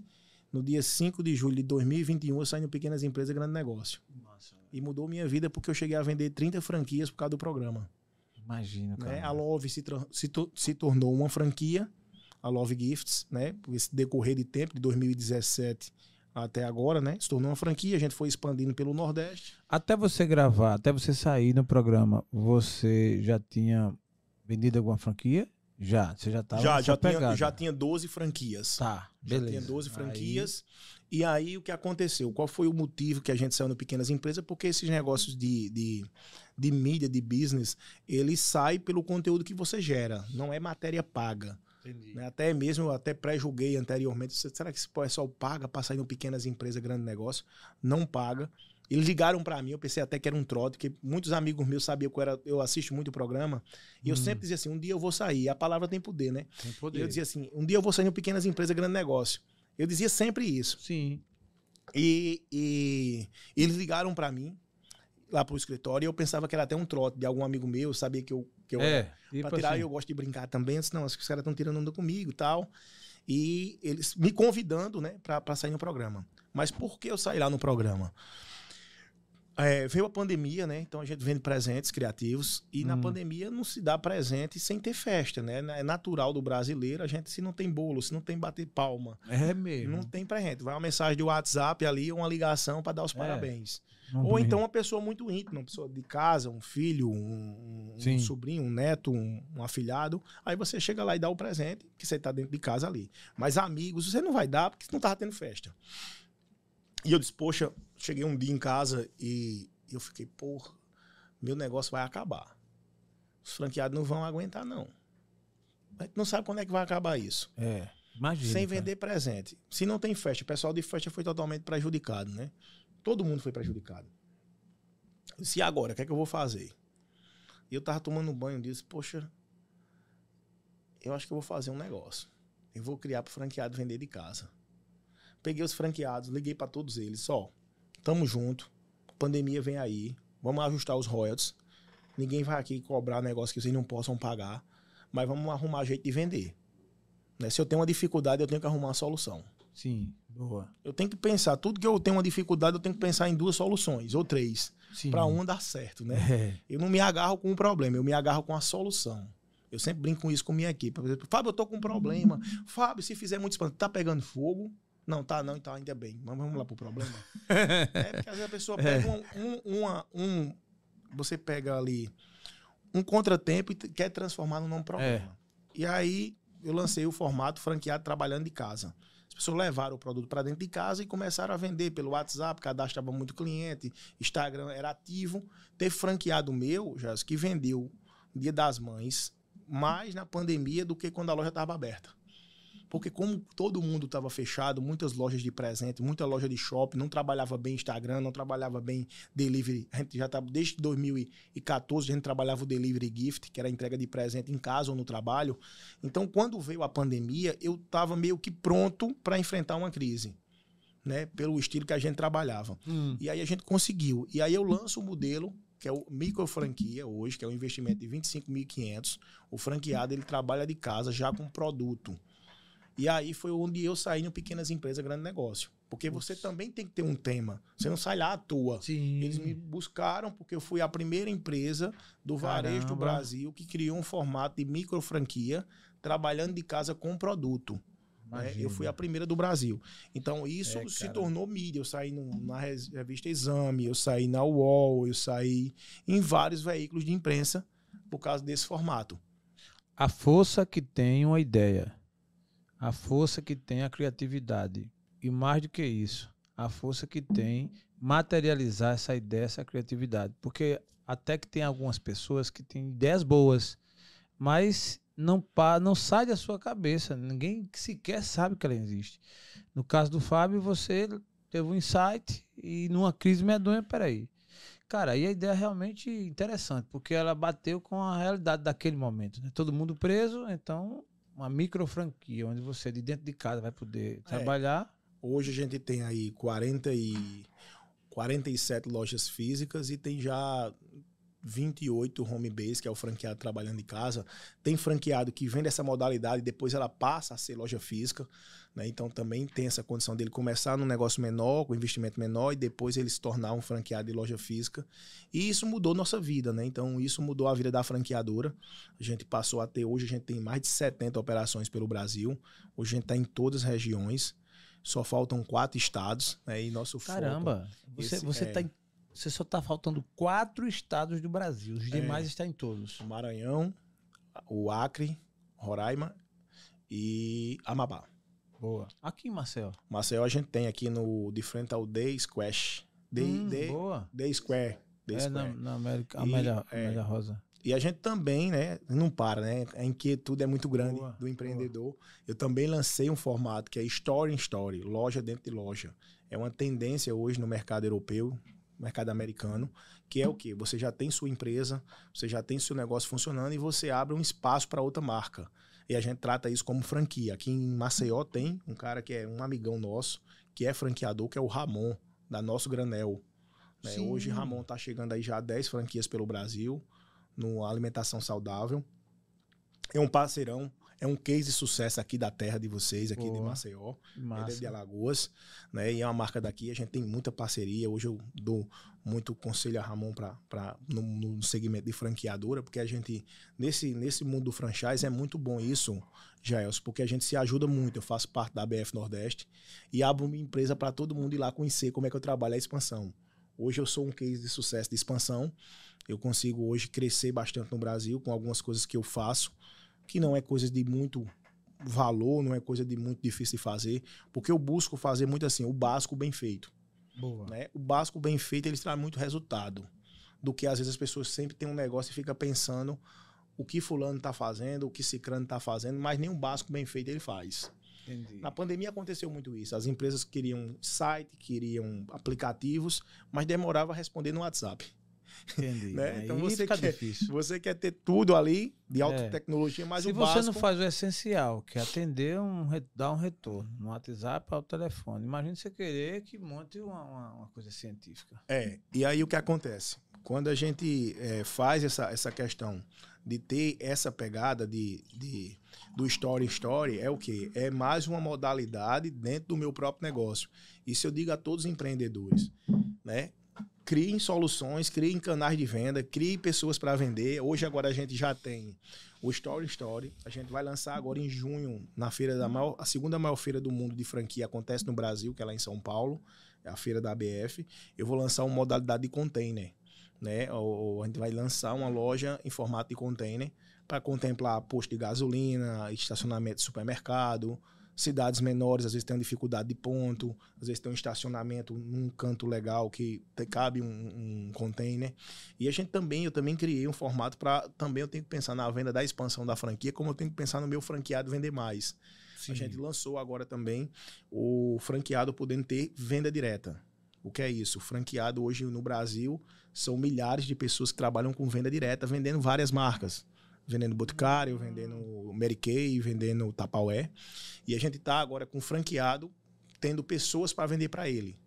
Speaker 2: No dia 5 de julho de 2021, eu saí no Pequenas Empresas Grande Negócio.
Speaker 1: Nossa,
Speaker 2: E mudou minha vida porque eu cheguei a vender 30 franquias por causa do programa.
Speaker 1: imagina, cara.
Speaker 2: Né? A Love se, se, to- se tornou uma franquia, a Love Gifts, né? Por esse decorrer de tempo, de 2017 até agora, né? Se tornou uma franquia, a gente foi expandindo pelo Nordeste.
Speaker 1: Até você gravar, até você sair no programa, você já tinha vendido alguma franquia? Já, você já tava
Speaker 2: já, já, tinha,
Speaker 1: pegada.
Speaker 2: já tinha 12 franquias.
Speaker 1: Tá,
Speaker 2: Já
Speaker 1: beleza.
Speaker 2: tinha 12
Speaker 1: Aí-
Speaker 2: franquias. E aí o que aconteceu? Qual foi o motivo que a gente saiu no Pequenas Empresas? Porque esses negócios de, de, de mídia, de business, eles saem pelo conteúdo que você gera, não é matéria paga.
Speaker 1: Entendi.
Speaker 2: né? Até mesmo, eu até pré-julguei anteriormente. Será que esse pessoal paga para sair em pequenas empresas, grande negócio? Não paga. Eles ligaram para mim, eu pensei até que era um trote, porque muitos amigos meus sabiam que eu, era, eu assisto muito o programa. E eu
Speaker 1: Hum.
Speaker 2: sempre dizia assim: um dia eu vou sair. A palavra tem poder, né?
Speaker 1: Tem
Speaker 2: E
Speaker 1: poder.
Speaker 2: eu dizia assim: um dia eu vou sair em pequenas empresas, grande negócio. Eu dizia sempre isso.
Speaker 1: Sim.
Speaker 2: E, e eles ligaram para mim, lá pro escritório, e eu pensava que era até um trote de algum amigo meu, sabia que eu, que eu
Speaker 1: É, tipo
Speaker 2: Pra tirar,
Speaker 1: assim,
Speaker 2: eu gosto de brincar também. Eu disse, não, acho que os caras estão tirando onda comigo e tal. E eles me convidando, né, pra, pra sair no programa. Mas por que eu saí lá no programa? É, veio a pandemia, né? Então a gente vende presentes criativos. E na
Speaker 1: Hum.
Speaker 2: pandemia não se dá presente sem ter festa, né? É natural do brasileiro. A gente, se não tem bolo, se não tem bater palma,
Speaker 1: é mesmo.
Speaker 2: não tem presente. Vai uma mensagem de WhatsApp ali, uma ligação pra dar os
Speaker 1: É.
Speaker 2: parabéns.
Speaker 1: Não
Speaker 2: Ou então uma pessoa muito íntima, uma pessoa de casa, um filho, um, um sobrinho, um neto, um, um afilhado. Aí você chega lá e dá o presente, que você tá dentro de casa ali. Mas amigos, você não vai dar porque não tava tendo festa. E eu disse, poxa, cheguei um dia em casa e eu fiquei, porra, meu negócio vai acabar. Os franqueados não vão aguentar, não. A gente não sabe quando é que vai acabar isso.
Speaker 1: É, imagina.
Speaker 2: Sem
Speaker 1: cara.
Speaker 2: vender presente. Se não tem festa, o pessoal de festa foi totalmente prejudicado, né? Todo mundo foi prejudicado. Eu disse, e agora? O que é que eu vou fazer? E eu tava tomando banho e disse, poxa, eu acho que eu vou fazer um negócio. Eu vou criar para franqueado vender de casa. Peguei os franqueados, liguei para todos eles, ó, tamo junto, pandemia vem aí, vamos ajustar os royalties. Ninguém vai aqui cobrar negócio que vocês não possam pagar, mas vamos arrumar jeito de vender. Né? Se eu tenho uma dificuldade, eu tenho que arrumar uma solução.
Speaker 1: Sim, boa.
Speaker 2: Eu tenho que pensar, tudo que eu tenho uma dificuldade, eu tenho que pensar em duas soluções, ou três, para uma dar certo, né?
Speaker 1: É.
Speaker 2: Eu não me agarro com um problema, eu me agarro com a solução. Eu sempre brinco com isso com minha equipe. Fábio, eu tô com um problema. Fábio, se fizer muito espanto, tá pegando fogo? Não, tá não, então ainda bem. Mas vamos lá pro problema. *laughs* é porque às vezes a pessoa pega um, um, uma- um- Você pega ali um contratempo e quer transformar num problema. E aí eu lancei o formato franqueado trabalhando de casa. As pessoas levaram o produto para dentro de casa e começaram a vender pelo WhatsApp, cadastrava muito cliente, Instagram era ativo. Teve franqueado meu, já que vendeu no Dia das Mães mais na pandemia do que quando a loja estava aberta. Porque como todo mundo estava fechado, muitas lojas de presente, muita loja de shopping, não trabalhava bem Instagram, não trabalhava bem delivery. A gente já estava desde 2014 a gente trabalhava o delivery gift, que era a entrega de presente em casa ou no trabalho. Então, quando veio a pandemia, eu estava meio que pronto para enfrentar uma crise, né? Pelo estilo que a gente trabalhava.
Speaker 1: Hum.
Speaker 2: E aí a gente conseguiu. E aí eu lanço o modelo, que é o micro franquia hoje, que é um investimento de 25.500. O franqueado, ele trabalha de casa já com produto. E aí foi onde eu saí no Pequenas Empresas, Grande Negócio. Porque você também tem que ter um tema. Você não sai lá à toa.
Speaker 1: Sim.
Speaker 2: Eles me buscaram porque eu fui a primeira empresa do varejo do
Speaker 1: Caramba.
Speaker 2: Brasil que criou um formato de micro franquia trabalhando de casa com produto. né? Eu fui a primeira do Brasil. Então, isso
Speaker 1: É,
Speaker 2: se tornou mídia. Eu saí no- na res- revista Exame, eu saí na UOL, eu saí em vários veículos de imprensa por causa desse formato.
Speaker 1: A força que tem uma ideia. A força que tem a criatividade. E mais do que isso, a força que tem materializar essa ideia, essa criatividade. Porque até que tem algumas pessoas que têm ideias boas, mas não, pa- não sai da sua cabeça. Ninguém sequer sabe que ela existe. No caso do Fábio, você teve um insight e numa crise medonha, peraí. Cara, aí a ideia é realmente interessante, porque ela bateu com a realidade daquele momento. né? Todo mundo preso, então uma micro franquia, onde você de dentro de casa vai poder trabalhar.
Speaker 2: Hoje a gente tem aí 40 e 47 lojas físicas e tem já 28 home base, que é o franqueado trabalhando de casa. Tem franqueado que vem dessa modalidade e depois ela passa a ser loja física. Né? Então também tem essa condição dele começar num negócio menor, com investimento menor, e depois ele se tornar um franqueado de loja física. E isso mudou nossa vida, né? Então isso mudou a vida da franqueadora. A gente passou a ter, hoje a gente tem mais de 70 operações pelo Brasil. Hoje a gente está em todas as regiões. Só faltam quatro estados, né? E nosso foco-
Speaker 1: Caramba, você,
Speaker 2: esse
Speaker 1: você,
Speaker 2: é-
Speaker 1: tá em- você só está faltando quatro estados do Brasil. Os demais estão em todos.
Speaker 2: Maranhão, o Acre, Roraima e Amapá.
Speaker 1: Boa. Aqui em Marcel.
Speaker 2: Maceió a gente tem aqui no de frente ao The Squash. The,
Speaker 1: Hum,
Speaker 2: The-
Speaker 1: boa.
Speaker 2: The Square.
Speaker 1: É na,
Speaker 2: Square.
Speaker 1: na América,
Speaker 2: E,
Speaker 1: Amélia,
Speaker 2: é,
Speaker 1: Amélia Rosa.
Speaker 2: E a gente também, né, não para, né? A inquietude é muito grande
Speaker 1: Boa,
Speaker 2: do empreendedor. Eu também lancei um formato que é Story in Story, loja dentro de loja. É uma tendência hoje no mercado europeu, mercado americano, que é o quê? Você já tem sua empresa, você já tem seu negócio funcionando e você abre um espaço para outra marca. E a gente trata isso como franquia. Aqui em Maceió tem um cara que é um amigão nosso, que é franqueador, que é o Ramon, da Nosso Granel. né? Hoje Ramon tá chegando aí já a 10 franquias pelo Brasil, no alimentação saudável. É um parceirão, é um case de sucesso aqui da terra de vocês, aqui de
Speaker 1: Boa.
Speaker 2: Maceió. É
Speaker 1: Massa.
Speaker 2: de Alagoas, né? E é uma marca daqui, a gente tem muita parceria. Hoje eu dou muito conselho a Ramon para no, no segmento de franqueadora, porque a gente, nesse, nesse mundo do franchise, é muito bom isso, Jaels, porque a gente se ajuda muito. Eu faço parte da BF Nordeste e abro uma empresa para todo mundo ir lá conhecer como é que eu trabalho a expansão. Hoje eu sou um case de sucesso de expansão. Eu consigo hoje crescer bastante no Brasil com algumas coisas que eu faço, que não é coisa de muito valor, não é coisa de muito difícil de fazer, porque eu busco fazer muito assim, o básico bem feito.
Speaker 1: Boa.
Speaker 2: Né? O básico bem feito, ele traz muito resultado. Do que às vezes as pessoas sempre têm um negócio e fica pensando o que fulano está fazendo, o que cicrano está fazendo, mas nem o básico bem feito ele faz.
Speaker 1: Entendi.
Speaker 2: Na pandemia aconteceu muito isso. As empresas queriam site, queriam aplicativos, mas demorava a responder no WhatsApp.
Speaker 1: Entendi.
Speaker 2: né?
Speaker 1: Aí
Speaker 2: Então você quer-
Speaker 1: difícil.
Speaker 2: Você quer ter tudo ali de alta
Speaker 1: É.
Speaker 2: tecnologia, mas
Speaker 1: Se
Speaker 2: o
Speaker 1: você
Speaker 2: básico
Speaker 1: não faz o essencial, que é atender, um, dar um retorno no WhatsApp ao telefone. Imagina você querer que monte uma, uma- uma coisa científica.
Speaker 2: É, e aí o que acontece? Quando a gente é, faz essa, essa questão de ter essa pegada de, de, do story story, é o quê? É mais uma modalidade dentro do meu próprio negócio. Isso eu digo a todos os empreendedores, né? Criem soluções, criem canais de venda, criem pessoas para vender. Hoje agora a gente já tem o Story Story. A gente vai lançar agora em junho, na feira da maior, a segunda maior feira do mundo de franquia acontece no Brasil, que é lá em São Paulo, é a feira da ABF. Eu vou lançar uma modalidade de container, né? Ou, a gente vai lançar uma loja em formato de container para contemplar posto de gasolina, estacionamento de supermercado, cidades menores às vezes tem uma dificuldade de ponto, às vezes tem um estacionamento num canto legal que cabe um, um container. E a gente também, eu também criei um formato para também eu tenho que pensar na venda da expansão da franquia, como eu tenho que pensar no meu franqueado vender mais. A gente lançou agora também o franqueado podendo ter venda direta. O que é isso? O franqueado hoje no Brasil são milhares de pessoas que trabalham com venda direta, vendendo várias marcas. Vendendo Boticário, vendendo Mary Kay, vendendo Tapaué. E a gente está agora com franqueado, tendo pessoas para vender para ele.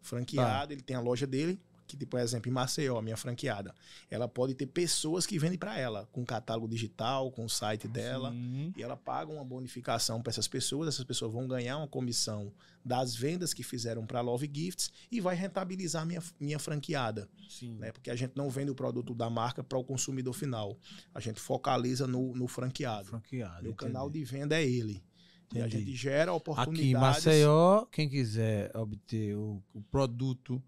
Speaker 2: Franqueado, ele tem a loja dele, que, tipo, por exemplo, em Maceió, minha franqueada, ela pode ter pessoas que vendem para ela, com catálogo digital, com o site dela,
Speaker 1: Sim.
Speaker 2: e ela paga uma bonificação para essas pessoas, essas pessoas vão ganhar uma comissão das vendas que fizeram para Love Gifts e vai rentabilizar minha, minha franqueada,
Speaker 1: Sim.
Speaker 2: né? Porque a gente não vende o produto da marca para o consumidor final. A gente focaliza no, no franqueado.
Speaker 1: Franqueado. Entendi.
Speaker 2: canal de venda é ele. E a gente gera
Speaker 1: Aqui
Speaker 2: oportunidades.
Speaker 1: em Maceió, quem quiser obter o, o produto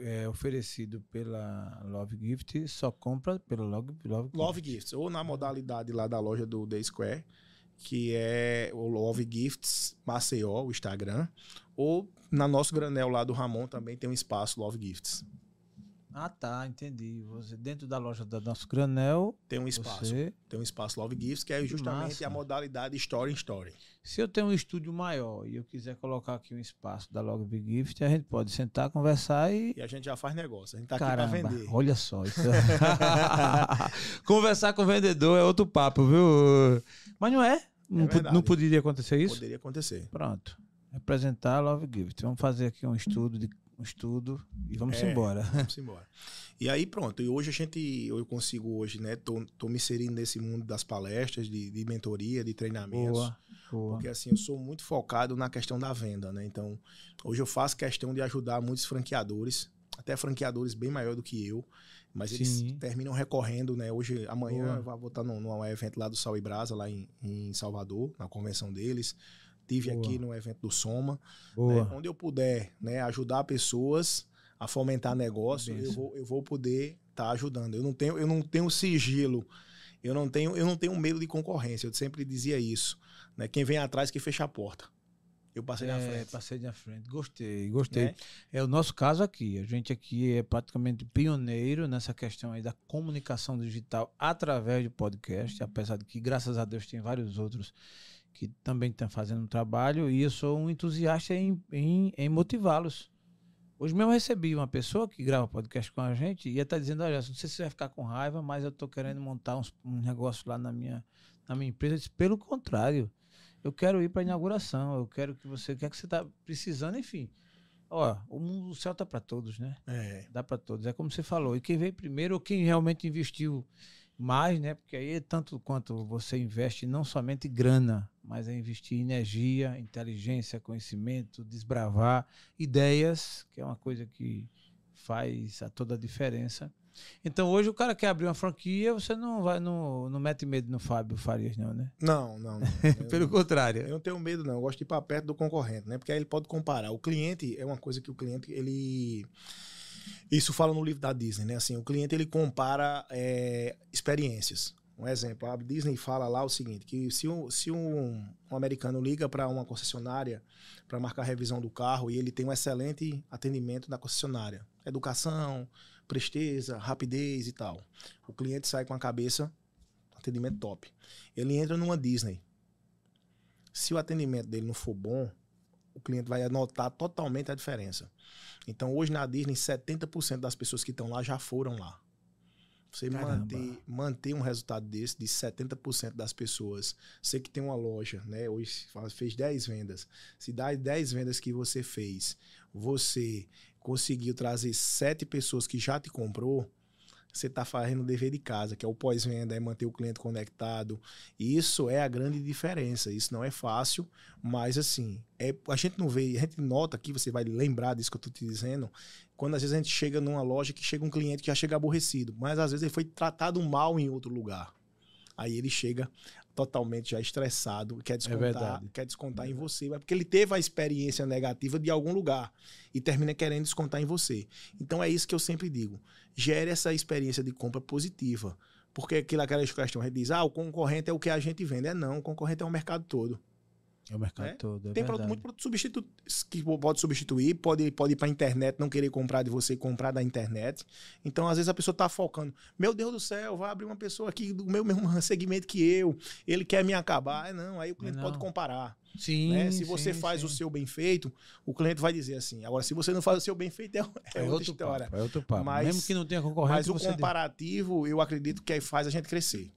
Speaker 1: é, oferecido pela Love Gift, só compra pelo Love, Love,
Speaker 2: Love Gifts, ou na modalidade lá da loja do The Square, que é o Love Gifts Maceió, o Instagram, ou na nosso granel lá do Ramon também tem um espaço Love Gifts.
Speaker 1: Ah, tá, entendi. Você dentro da loja da nosso granel,
Speaker 2: Tem um espaço,
Speaker 1: você,
Speaker 2: tem um espaço Love Gifts, que é justamente
Speaker 1: massa.
Speaker 2: a modalidade Story in Story.
Speaker 1: se eu tenho um estúdio maior e eu quiser colocar aqui um espaço da Love Gift, a gente pode sentar, conversar e
Speaker 2: E a gente já faz negócio, a gente tá
Speaker 1: Caramba,
Speaker 2: aqui pra vender.
Speaker 1: olha só. Isso... *laughs* *laughs* Conversar com o vendedor é outro papo, viu? Mas não é? Não, po-
Speaker 2: verdade.
Speaker 1: não poderia acontecer isso?
Speaker 2: Poderia acontecer.
Speaker 1: Pronto. Representar a Love Gift. Vamos fazer aqui um estudo, de, um estudo e vamos
Speaker 2: É.
Speaker 1: embora. *laughs*
Speaker 2: Vamos embora. E aí, pronto. E hoje a gente, eu consigo hoje, né? Tô, tô me inserindo nesse mundo das palestras, de, de mentoria, de treinamentos.
Speaker 1: Boa, boa.
Speaker 2: Porque assim, eu sou muito focado na questão da venda, né? Então, hoje eu faço questão de ajudar muitos franqueadores, até franqueadores bem maior do que eu, mas eles
Speaker 1: Sim.
Speaker 2: terminam recorrendo, né? Hoje, amanhã,
Speaker 1: Boa.
Speaker 2: eu vou estar num, num evento lá do Sal e Brasa, lá em, em Salvador, na convenção deles. Tive
Speaker 1: Boa.
Speaker 2: aqui no evento do Soma, né? Onde eu puder, né, ajudar pessoas a fomentar negócio, eu vou, eu vou poder estar ajudando. Eu não tenho, eu não tenho sigilo. Eu não tenho, eu não tenho medo de concorrência. Eu sempre dizia isso, né? Quem vem atrás que fecha a porta. Eu passei na
Speaker 1: É,
Speaker 2: frente.
Speaker 1: passei na frente. Gostei, gostei.
Speaker 2: né?
Speaker 1: É o nosso caso aqui. A gente aqui é praticamente pioneiro nessa questão aí da comunicação digital através do podcast, apesar de que, graças a Deus, tem vários outros que também estão fazendo um trabalho e eu sou um entusiasta em, em, em motivá-los. Hoje mesmo eu recebi uma pessoa que grava podcast com a gente e ia estar dizendo, olha, não sei se você vai ficar com raiva, mas eu estou querendo montar uns, um negócio lá na minha, na minha empresa. Eu disse, pelo contrário, eu quero ir para a inauguração, eu quero que você, o que é que você está precisando, enfim. Ó, o mundo do céu tá para todos, né?
Speaker 2: É,
Speaker 1: Dá para todos. É como você falou. E quem veio primeiro ou quem realmente investiu mais, né? Porque aí é tanto quanto você investe não somente grana, mas é investir energia, inteligência, conhecimento, desbravar ideias, que é uma coisa que faz a toda a diferença. Então hoje o cara quer abrir uma franquia, você não vai não, não mete medo no Fábio Farias não, né?
Speaker 2: Não, não. não. *laughs*
Speaker 1: Pelo
Speaker 2: Eu,
Speaker 1: contrário.
Speaker 2: eu não tenho medo, não. Eu gosto de ir para perto do concorrente, né? Porque aí ele pode comparar. O cliente é uma coisa que o cliente, ele. Isso fala no livro da Disney, né? Assim, o cliente ele compara é, experiências. Um exemplo, a Disney fala lá o seguinte: que se um, se um, um americano liga para uma concessionária para marcar a revisão do carro e ele tem um excelente atendimento da concessionária, educação, presteza, rapidez e tal, o cliente sai com a cabeça atendimento top. Ele entra numa Disney. Se o atendimento dele não for bom, o cliente vai notar totalmente a diferença. Então, hoje na Disney, 70% das pessoas que estão lá já foram lá. Você
Speaker 1: Caramba.
Speaker 2: manter, manter um resultado desse, de 70% das pessoas. Você que tem uma loja, né? Hoje fez 10 vendas. Se das 10 vendas que você fez, você conseguiu trazer 7 pessoas que já te comprou, você está fazendo o dever de casa, que é o pós-venda, é manter o cliente conectado. Isso é a grande diferença. Isso não é fácil, mas assim, é, a gente não vê, a gente nota aqui, você vai lembrar disso que eu estou te dizendo, quando às vezes a gente chega numa loja que chega um cliente que já chega aborrecido, mas às vezes ele foi tratado mal em outro lugar. Aí ele chega totalmente já estressado, quer descontar,
Speaker 1: verdade.
Speaker 2: quer descontar em você, mas porque ele teve a experiência negativa de algum lugar e termina querendo descontar em você. Então é isso que eu sempre digo. Gere essa experiência de compra positiva. Porque aquilo, aquela questão, a gente diz, ah, o concorrente é o que a gente vende. É não, o concorrente é o mercado todo.
Speaker 1: É o mercado
Speaker 2: É?
Speaker 1: todo. É
Speaker 2: Tem produto, muito produto substitu que pode substituir, pode, pode ir para a internet, não querer comprar de você comprar da internet. Então, às vezes, a pessoa está focando. Meu Deus do céu, vai abrir uma pessoa aqui do meu mesmo *laughs* segmento que eu, ele quer me acabar. É, não, aí o cliente
Speaker 1: Não.
Speaker 2: pode comparar.
Speaker 1: Sim,
Speaker 2: né? Se você
Speaker 1: sim,
Speaker 2: faz
Speaker 1: sim.
Speaker 2: o seu bem feito, o cliente vai dizer assim. Agora, se você não faz o seu bem feito, é, é outra
Speaker 1: outro
Speaker 2: história.
Speaker 1: Papo, é outro papo.
Speaker 2: Mas-
Speaker 1: Mesmo que não tenha concorrente,
Speaker 2: Mas o comparativo, eu acredito que faz a gente crescer.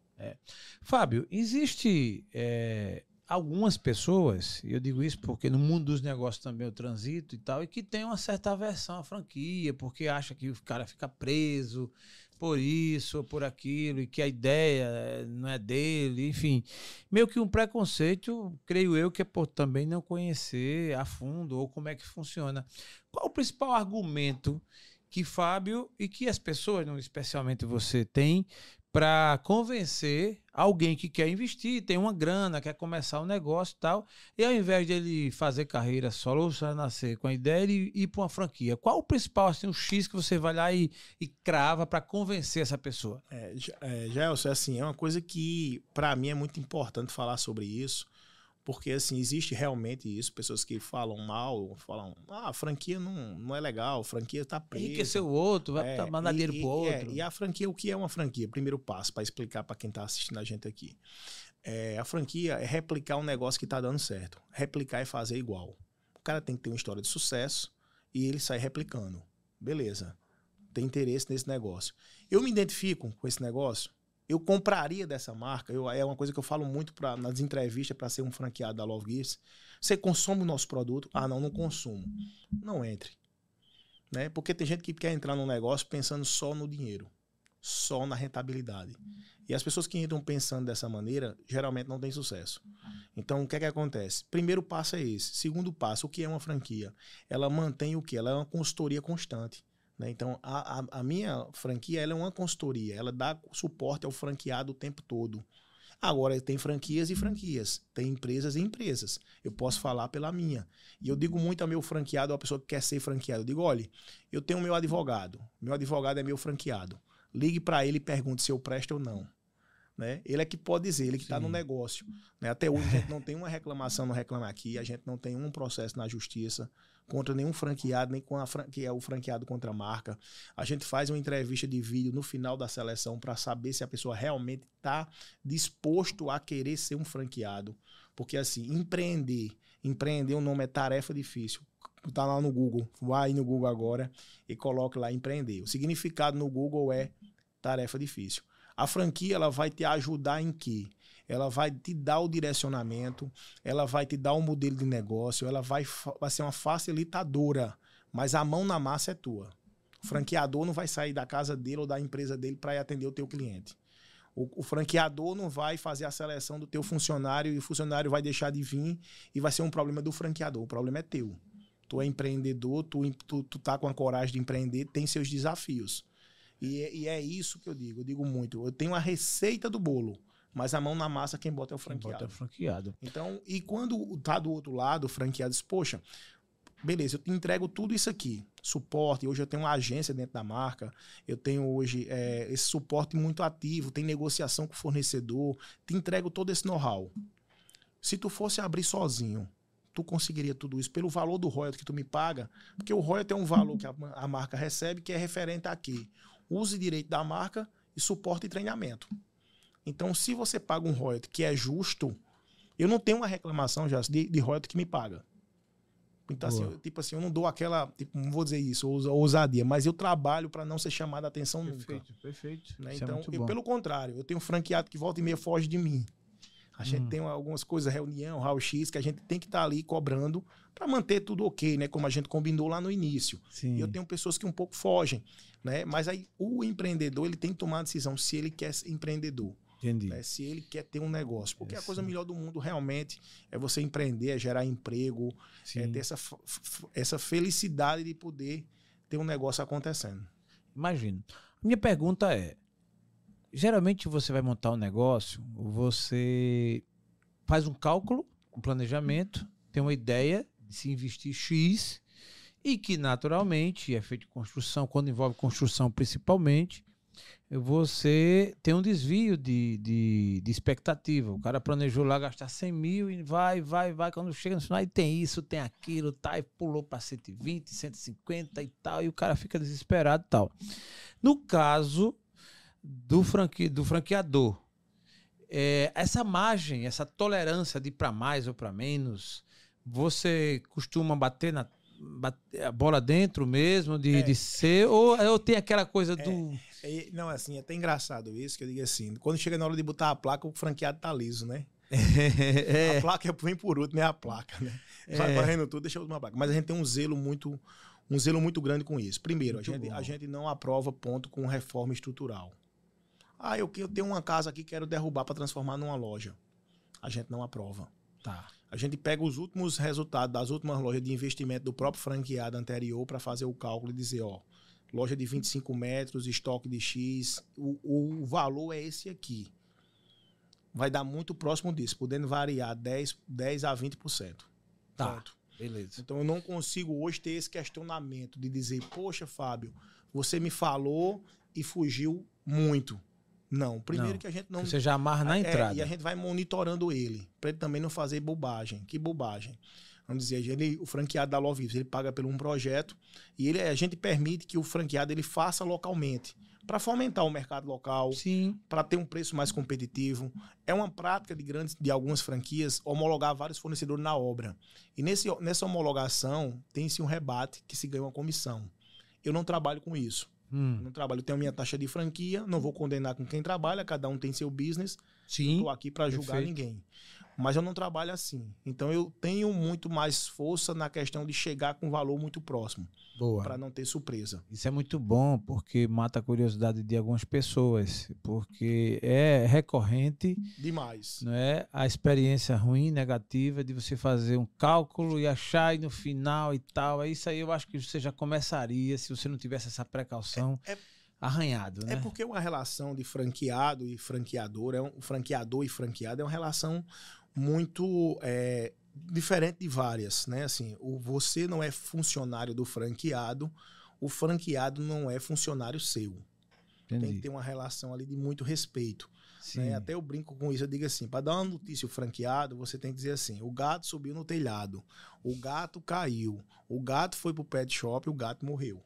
Speaker 1: Fábio, existe é, algumas pessoas, e eu digo isso porque no mundo dos negócios também eu transito e tal, e que tem uma certa aversão à franquia, porque acha que o cara fica preso por isso ou por aquilo, e que a ideia eh, não é dele, enfim. Meio que um preconceito, creio eu, que é por também não conhecer a fundo ou como é que funciona. Qual o principal argumento que Fábio e que as pessoas, especialmente você, tem para convencer alguém que quer investir, tem uma grana, quer começar um negócio e tal, e ao invés de ele fazer carreira solo só nascer com a ideia, ele ir para uma franquia. Qual o principal, assim, o X que você vai lá e, e crava para convencer essa pessoa?
Speaker 2: É, é, Gelson, é assim, é uma coisa que para mim é muito importante falar sobre isso, porque, assim, existe realmente isso, pessoas que falam mal, falam, ah, a franquia não, não é legal, a franquia tá presa.
Speaker 1: Enriquecer o outro, vai é, mandar dinheiro pro outro.
Speaker 2: É, e a franquia, o que é uma franquia? Primeiro passo, para explicar para quem tá assistindo a gente aqui. É, a franquia é replicar um negócio que tá dando certo. Replicar é fazer igual. O cara tem que ter uma história de sucesso e ele sai replicando. Beleza. Tem interesse nesse negócio. Eu me identifico com esse negócio? Eu compraria dessa marca. Eu, é uma coisa que eu falo muito pra, nas entrevistas para ser um franqueado da Love Gears. Você consome o nosso produto? Ah, não, não consumo. Não entre. Né? Porque tem gente que quer entrar num negócio pensando só no dinheiro, só na rentabilidade. E as pessoas que entram pensando dessa maneira, geralmente não têm sucesso. Então, o que é que acontece? Primeiro passo é esse. Segundo passo, o que é uma franquia? Ela mantém o que? Ela é uma consultoria constante. Né? Então, a, a, a, minha franquia ela é uma consultoria, ela dá suporte ao franqueado o tempo todo. Agora, tem franquias e franquias, tem empresas e empresas. Eu posso falar pela minha. E eu digo muito ao meu franqueado, a pessoa que quer ser franqueado, eu digo, olha, eu tenho meu advogado, meu advogado é meu franqueado. Ligue para ele e pergunte se eu presto ou não. Né? Ele é que pode dizer, ele que está no negócio. Né? Até hoje a gente não tem uma reclamação no Reclame Aqui, a gente não tem um processo na justiça contra nenhum franqueado, nem com a que é o franqueado contra a marca. A gente faz uma entrevista de vídeo no final da seleção para saber se a pessoa realmente está disposto a querer ser um franqueado. Porque assim, empreender, empreender o nome é tarefa difícil. Tá lá no Google, vai no Google agora e coloque lá empreender. O significado no Google é tarefa difícil. A franquia ela vai te ajudar em quê? ela vai te dar o direcionamento, ela vai te dar um modelo de negócio, ela vai, vai ser uma facilitadora, mas a mão na massa é tua. O franqueador não vai sair da casa dele ou da empresa dele para atender o teu cliente. O, o, franqueador não vai fazer a seleção do teu funcionário e o funcionário vai deixar de vir e vai ser um problema do franqueador. O problema é teu. Tu é empreendedor, tu, tu, tu tá com a coragem de empreender, tem seus desafios. E, e é isso que eu digo. Eu digo muito. Eu tenho a receita do bolo. Mas a mão na massa, quem bota é o franqueado. Quem bota é o
Speaker 1: franqueado.
Speaker 2: Então, e quando tá do outro lado, o franqueado diz, poxa, beleza, eu te entrego tudo isso aqui. Suporte, hoje eu tenho uma agência dentro da marca, eu tenho hoje é, esse suporte muito ativo, tem negociação com o fornecedor, te entrego todo esse know-how. Se tu fosse abrir sozinho, tu conseguiria tudo isso pelo valor do royalty que tu me paga, porque o royalty é um valor que a, a marca recebe que é referente a quê? Use direito da marca e suporte e treinamento. Então, se você paga um royalty que é justo, eu não tenho uma reclamação já de, de royalty que me paga. Então, assim, eu, tipo assim, eu não dou aquela, tipo, não vou dizer isso, ousadia, mas eu trabalho para não ser chamado a atenção
Speaker 1: perfeito,
Speaker 2: nunca.
Speaker 1: Perfeito,
Speaker 2: né? Então, é eu, pelo contrário, eu tenho um franqueado que volta e meia foge de mim. A gente hum. tem algumas coisas, reunião, raio-x, que a gente tem que estar tá ali cobrando para manter tudo ok, né? Como a gente combinou lá no início. Sim. E eu tenho pessoas que um pouco fogem, né? Mas aí o empreendedor, ele tem que tomar a decisão se ele quer ser empreendedor.
Speaker 1: Entendi. Né?
Speaker 2: Se ele quer ter um negócio. Porque é, a coisa melhor do mundo realmente é você empreender, é gerar emprego, é sim. é ter essa, essa felicidade de poder ter um negócio acontecendo.
Speaker 1: Imagino. Minha pergunta é: geralmente você vai montar um negócio, você faz um cálculo, um planejamento, tem uma ideia de se investir X e que naturalmente é feito construção, quando envolve construção principalmente, você tem um desvio de, de, de, expectativa. O cara planejou lá gastar 100 mil e vai, vai, vai. Quando chega no final, e tem isso, tem aquilo, tá, e pulou para 120, 150 e tal, e o cara fica desesperado e tal. No caso do, franque, do franqueador, é, essa margem, essa tolerância de para mais ou para menos, você costuma bater na a bola dentro mesmo, de, é. de ser, ou, ou tem aquela coisa do.
Speaker 2: É, é, não, assim, é até engraçado isso, que eu digo assim, quando chega na hora de botar a placa, o franqueado tá liso, né? *laughs* É. A placa vem por último, é a placa, né? Vai
Speaker 1: É.
Speaker 2: varrendo tudo, deixa uma placa. Mas a gente tem um zelo muito, um zelo muito grande com isso. Primeiro, a gente,
Speaker 1: bom.
Speaker 2: a gente não aprova ponto com reforma estrutural. Ah, eu, eu tenho uma casa aqui, quero derrubar para transformar numa loja. A gente não aprova.
Speaker 1: Tá.
Speaker 2: A gente pega os últimos resultados das últimas lojas de investimento do próprio franqueado anterior para fazer o cálculo e dizer, ó, loja de 25 metros, estoque de X, o, o valor é esse aqui. Vai dar muito próximo disso, podendo variar 10, 10 a 20%.
Speaker 1: Tá.
Speaker 2: Ponto.
Speaker 1: Beleza.
Speaker 2: Então eu não consigo hoje ter esse questionamento de dizer, poxa, Fábio, você me falou e fugiu muito. Não, primeiro
Speaker 1: Não.
Speaker 2: que a gente não
Speaker 1: Você já amarra na
Speaker 2: é,
Speaker 1: entrada.
Speaker 2: e a gente vai monitorando ele, para ele também não fazer bobagem. Que bobagem? Vamos dizer, ele, o franqueado da Love Vivos, ele paga por um projeto e ele, a gente permite que o franqueado ele faça localmente, para fomentar o mercado local, para ter um preço mais competitivo. É uma prática de grandes, de algumas franquias, homologar vários fornecedores na obra. E nesse, nessa homologação tem-se um rebate que se ganha uma comissão. Eu não trabalho com isso. Eu
Speaker 1: Hum.
Speaker 2: não trabalho, eu tenho minha taxa de franquia, não vou condenar com quem trabalha, cada um tem seu business.
Speaker 1: Sim.
Speaker 2: Estou aqui para julgar ninguém. Mas eu não trabalho assim. Então eu tenho muito mais força na questão de chegar com um valor muito próximo,
Speaker 1: Boa.
Speaker 2: para não ter surpresa.
Speaker 1: Isso é muito bom, porque mata a curiosidade de algumas pessoas, porque é recorrente,
Speaker 2: Demais.
Speaker 1: não é? A experiência ruim, negativa de você fazer um cálculo e achar e no final e tal. É isso aí eu acho que você já começaria se você não tivesse essa precaução
Speaker 2: É- é-
Speaker 1: arranhado, né?
Speaker 2: É porque uma relação de franqueado e franqueador, é um franqueador e franqueado é uma relação muito é, diferente de várias, né? Assim, o, você não é funcionário do franqueado, o franqueado não é funcionário seu. Tem
Speaker 1: Entendi.
Speaker 2: que ter uma relação ali de muito respeito. Né? Até eu brinco com isso, eu digo assim, para dar uma notícia ao franqueado, você tem que dizer assim, o gato subiu no telhado, o gato caiu, o gato foi pro pet shop, o gato morreu.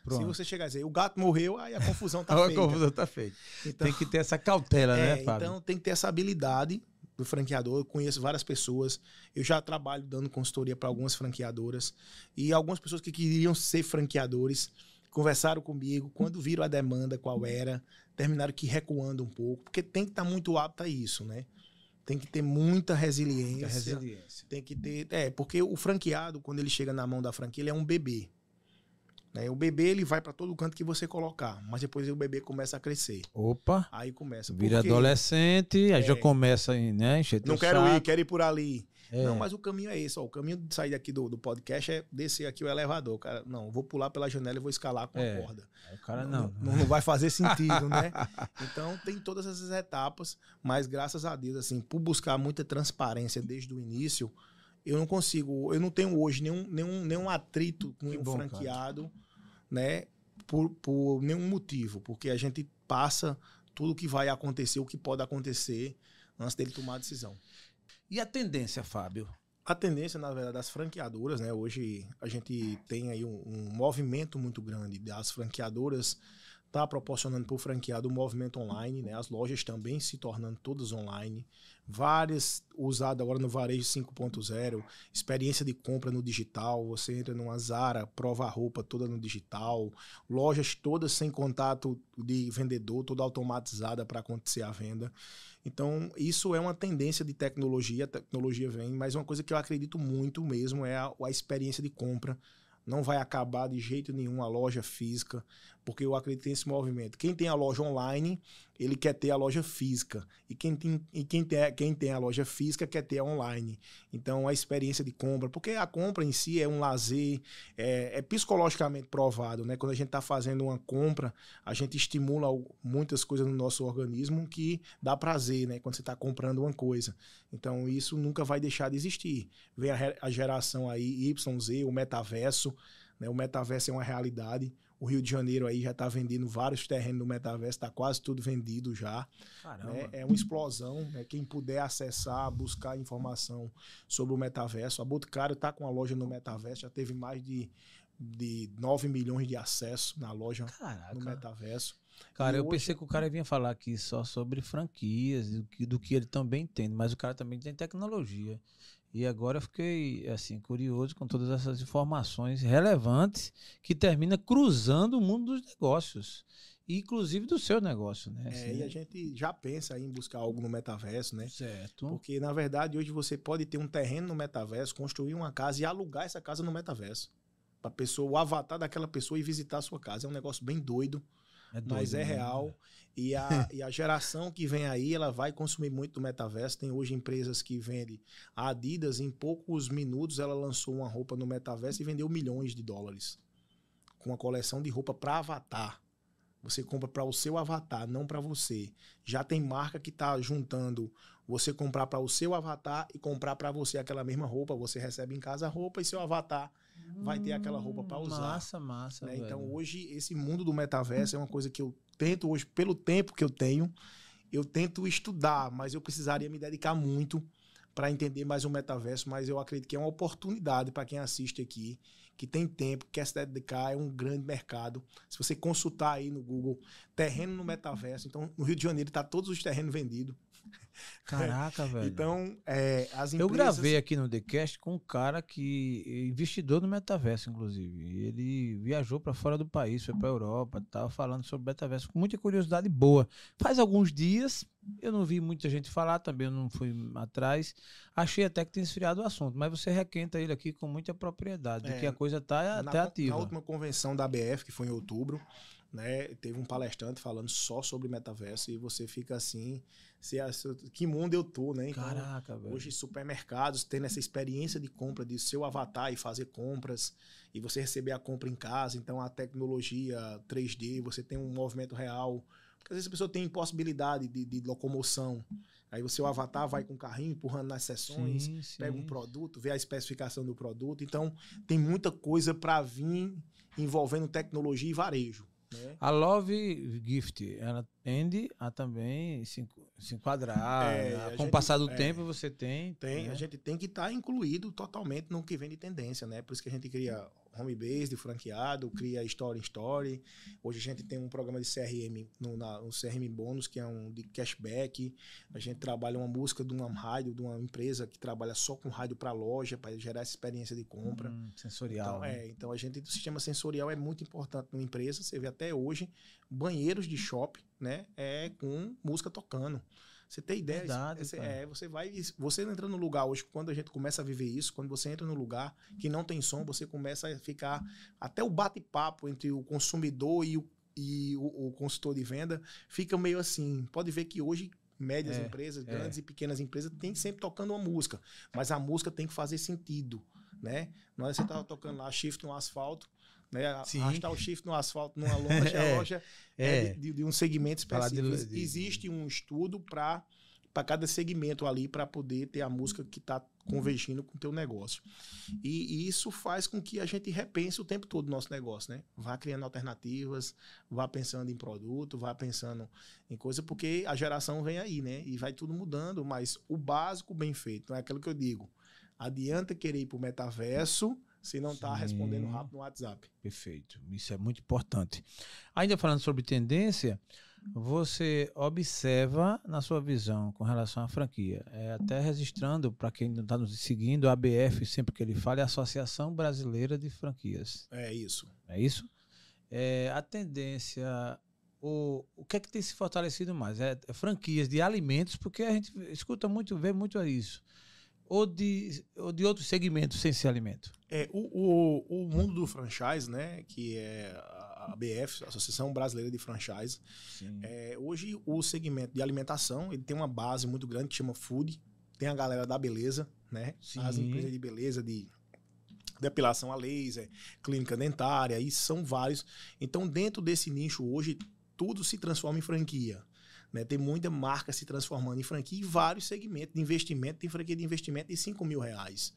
Speaker 2: Se
Speaker 1: Pronto.
Speaker 2: você chegar a dizer, o gato morreu, aí a *laughs* confusão tá
Speaker 1: A
Speaker 2: feita.
Speaker 1: confusão tá feita.
Speaker 2: Então,
Speaker 1: Tem que ter essa cautela,
Speaker 2: é,
Speaker 1: né, Fábio?
Speaker 2: então tem que ter essa habilidade do franqueador. Eu conheço várias pessoas. Eu já trabalho dando consultoria para algumas franqueadoras e algumas pessoas que queriam ser franqueadores conversaram comigo quando viram a demanda qual era, terminaram que recuando um pouco, porque tem que estar muito apto a isso, né? Tem que ter muita resiliência.
Speaker 1: Muita resiliência.
Speaker 2: Tem que ter. É, porque o franqueado, quando ele chega na mão da franquia, ele é um bebê. Né? O bebê ele vai para todo canto que você colocar, mas depois o bebê começa a crescer.
Speaker 1: Opa,
Speaker 2: Aí começa.
Speaker 1: vira
Speaker 2: Por quê?
Speaker 1: adolescente, aí já
Speaker 2: É.
Speaker 1: começa a né, encher
Speaker 2: Não quero
Speaker 1: saco.
Speaker 2: ir, quero ir por ali.
Speaker 1: É.
Speaker 2: Não, mas o caminho é esse. Ó, o caminho de sair daqui do, do podcast é descer aqui o elevador. Cara, não, vou pular pela janela e vou escalar com
Speaker 1: É.
Speaker 2: a corda.
Speaker 1: O cara não.
Speaker 2: Não, não vai fazer *laughs* sentido, né? Então tem todas essas etapas, mas graças a Deus, assim, por buscar muita transparência desde o início, eu não consigo, eu não tenho hoje nenhum, nenhum, nenhum atrito com
Speaker 1: bom,
Speaker 2: franqueado, né? Por, por nenhum motivo, porque a gente passa tudo o que vai acontecer, o que pode acontecer antes dele tomar a decisão.
Speaker 1: E a tendência, Fábio?
Speaker 2: A tendência, na verdade, das franqueadoras, né? Hoje a gente tem aí um, um movimento muito grande das franqueadoras tá proporcionando para o franqueado um movimento online, né? As lojas também se tornando todas online. Várias usadas agora no varejo 5.0, experiência de compra no digital. Você entra numa Zara, prova a roupa toda no digital. Lojas todas sem contato de vendedor, toda automatizada para acontecer a venda. Então, isso é uma tendência de tecnologia, a tecnologia vem, mas uma coisa que eu acredito muito mesmo é a, a experiência de compra. Não vai acabar de jeito nenhum a loja física, porque eu acredito nesse movimento. Quem tem a loja online, ele quer ter a loja física. E quem tem, e quem tem, quem tem a loja física quer ter a online. Então, a experiência de compra, porque a compra em si é um lazer, é, é psicologicamente provado, né? Quando a gente está fazendo uma compra, a gente estimula muitas coisas no nosso organismo que dá prazer, né? Quando você está comprando uma coisa. Então, isso nunca vai deixar de existir. Vem a, a geração aí, YZ, o metaverso, né? O metaverso é uma realidade. O Rio de Janeiro aí já está vendendo vários terrenos no metaverso, está quase tudo vendido já. Né? É uma explosão. Né? Quem puder acessar, buscar informação sobre o metaverso. A Boticário está com a loja no metaverso, já teve mais de, de 9 milhões de acessos na loja no
Speaker 1: Caraca.
Speaker 2: metaverso.
Speaker 1: Cara,
Speaker 2: E
Speaker 1: eu
Speaker 2: hoje-
Speaker 1: pensei que o cara vinha falar aqui só sobre franquias, do que, do que ele também entende, mas o cara também tem tecnologia. E agora eu fiquei assim curioso com todas essas informações relevantes que termina cruzando o mundo dos negócios. inclusive do seu negócio, né?
Speaker 2: É,
Speaker 1: Assim,
Speaker 2: e a gente já pensa em buscar algo no metaverso, né?
Speaker 1: Certo.
Speaker 2: Porque, na verdade, hoje você pode ter um terreno no metaverso, construir uma casa e alugar essa casa no metaverso. Pra pessoa, o avatar daquela pessoa e visitar a sua casa. É um negócio bem doido,
Speaker 1: doido,
Speaker 2: mas é
Speaker 1: né?
Speaker 2: E a, *laughs* e a geração que vem aí, ela vai consumir muito do metaverso. Tem hoje empresas que vendem. A Adidas, em poucos minutos, ela lançou uma roupa no metaverso e vendeu milhões de dólares. Com uma coleção de roupa para avatar. Você compra para o seu avatar, não para você. Já tem marca que está juntando você comprar para o seu avatar e comprar para você aquela mesma roupa. Você recebe em casa a roupa e seu avatar vai ter aquela roupa pra usar,
Speaker 1: Massa, massa.
Speaker 2: né? Então hoje esse mundo do metaverso é uma coisa que eu tento hoje pelo tempo que eu tenho, eu tento estudar, mas eu precisaria me dedicar muito para entender mais o metaverso, mas eu acredito que é uma oportunidade para quem assiste aqui, que tem tempo, quer se dedicar, é um grande mercado. Se você consultar aí no Google, terreno no metaverso, então no Rio de Janeiro está todos os terrenos vendidos.
Speaker 1: Caraca, velho.
Speaker 2: Então, é, as empresas...
Speaker 1: Eu gravei aqui no TheCast com um cara que é investidor no metaverso, inclusive. Ele viajou para fora do país, foi para Europa, tava falando sobre metaverso com muita curiosidade boa. Faz alguns dias, eu não vi muita gente falar, também eu não fui atrás. Achei até que tem esfriado o assunto, mas você requenta ele aqui com muita propriedade, de
Speaker 2: É,
Speaker 1: que a coisa tá
Speaker 2: na,
Speaker 1: até ativa.
Speaker 2: Na última convenção da ABF, que foi em outubro, né, teve um palestrante falando só sobre metaverso e você fica assim, se, se- que mundo eu tô, né? Então,
Speaker 1: Caraca, velho.
Speaker 2: Hoje, supermercados tendo essa experiência de compra de seu avatar e fazer compras e você receber a compra em casa. Então, a tecnologia 3D, você tem um movimento real. Porque às vezes a pessoa tem impossibilidade de, de locomoção. Aí o seu avatar vai com o carrinho empurrando nas sessões,
Speaker 1: Sim, sim.
Speaker 2: pega um produto, vê a especificação do produto. Então, tem muita coisa para vir envolvendo tecnologia e varejo. Né?
Speaker 1: A Love Gift, ela tende a também se, se enquadrar.
Speaker 2: É,
Speaker 1: né?
Speaker 2: a
Speaker 1: Com o passar do
Speaker 2: é.
Speaker 1: tempo, você tem.
Speaker 2: Tem,
Speaker 1: né?
Speaker 2: a gente tem que estar incluído totalmente no que vem de tendência, né? Por isso que a gente cria home base, franqueado, cria story in story. Hoje a gente tem um programa de CRM no, na, no CRM bônus, que é um de cashback. A gente trabalha uma música de uma rádio, de uma empresa que trabalha só com rádio para loja, para gerar essa experiência de compra.
Speaker 1: Hum, sensorial.
Speaker 2: Então,
Speaker 1: né?
Speaker 2: é, então a gente, o sistema sensorial é muito importante numa empresa. Você vê até hoje banheiros de shopping, né? É com música tocando. Você tem ideia?
Speaker 1: Verdade,
Speaker 2: é, você vai. Você entra no lugar hoje, quando a gente começa a viver isso, quando você entra no lugar que não tem som, você começa a ficar. Até o bate-papo entre o consumidor e o, e o, o consultor de venda fica meio assim. Pode ver que hoje. Médias
Speaker 1: É,
Speaker 2: empresas,
Speaker 1: é.
Speaker 2: grandes e pequenas empresas, tem sempre tocando uma música. Mas a música tem que fazer sentido, né? Não é você tava tocando lá shift no asfalto, né?
Speaker 1: Sim.
Speaker 2: Arrastar o shift no asfalto numa loja, *laughs*
Speaker 1: É,
Speaker 2: a loja é,
Speaker 1: É.
Speaker 2: de, de um segmento específico.
Speaker 1: de-
Speaker 2: Existe um estudo para para cada segmento ali para poder ter a música que está convergindo com o teu negócio. E, e isso faz com que a gente repense o tempo todo o nosso negócio, né? Vá criando alternativas, vá pensando em produto, vá pensando em coisa, porque a geração vem aí, né? E vai tudo mudando, mas o básico bem feito, não é aquilo que eu digo. Adianta querer ir para o metaverso se não está respondendo rápido no WhatsApp.
Speaker 1: Perfeito. Isso é muito importante. Ainda falando sobre tendência, você observa na sua visão com relação à franquia, é, até registrando para quem não está nos seguindo, a ABF, sempre que ele fala, é a Associação Brasileira de Franquias.
Speaker 2: É isso.
Speaker 1: É isso? É, a tendência, o, o que é que tem se fortalecido mais? É, é franquias de alimentos, porque a gente escuta muito, vê muito isso. Ou de, ou de outros segmentos sem ser alimento.
Speaker 2: É, o, o, o mundo do franchise, né, que é a ABF, Associação Brasileira de Franchise, é, hoje o segmento de alimentação, ele tem uma base muito grande que chama food, tem a galera da beleza, né,
Speaker 1: Sim.
Speaker 2: as empresas de beleza, de depilação a laser, clínica dentária, e são vários. Então, dentro desse nicho hoje, tudo se transforma em franquia. Né? Tem muita marca se transformando em franquia e vários segmentos de investimento. Tem franquia de investimento de 5 mil reais,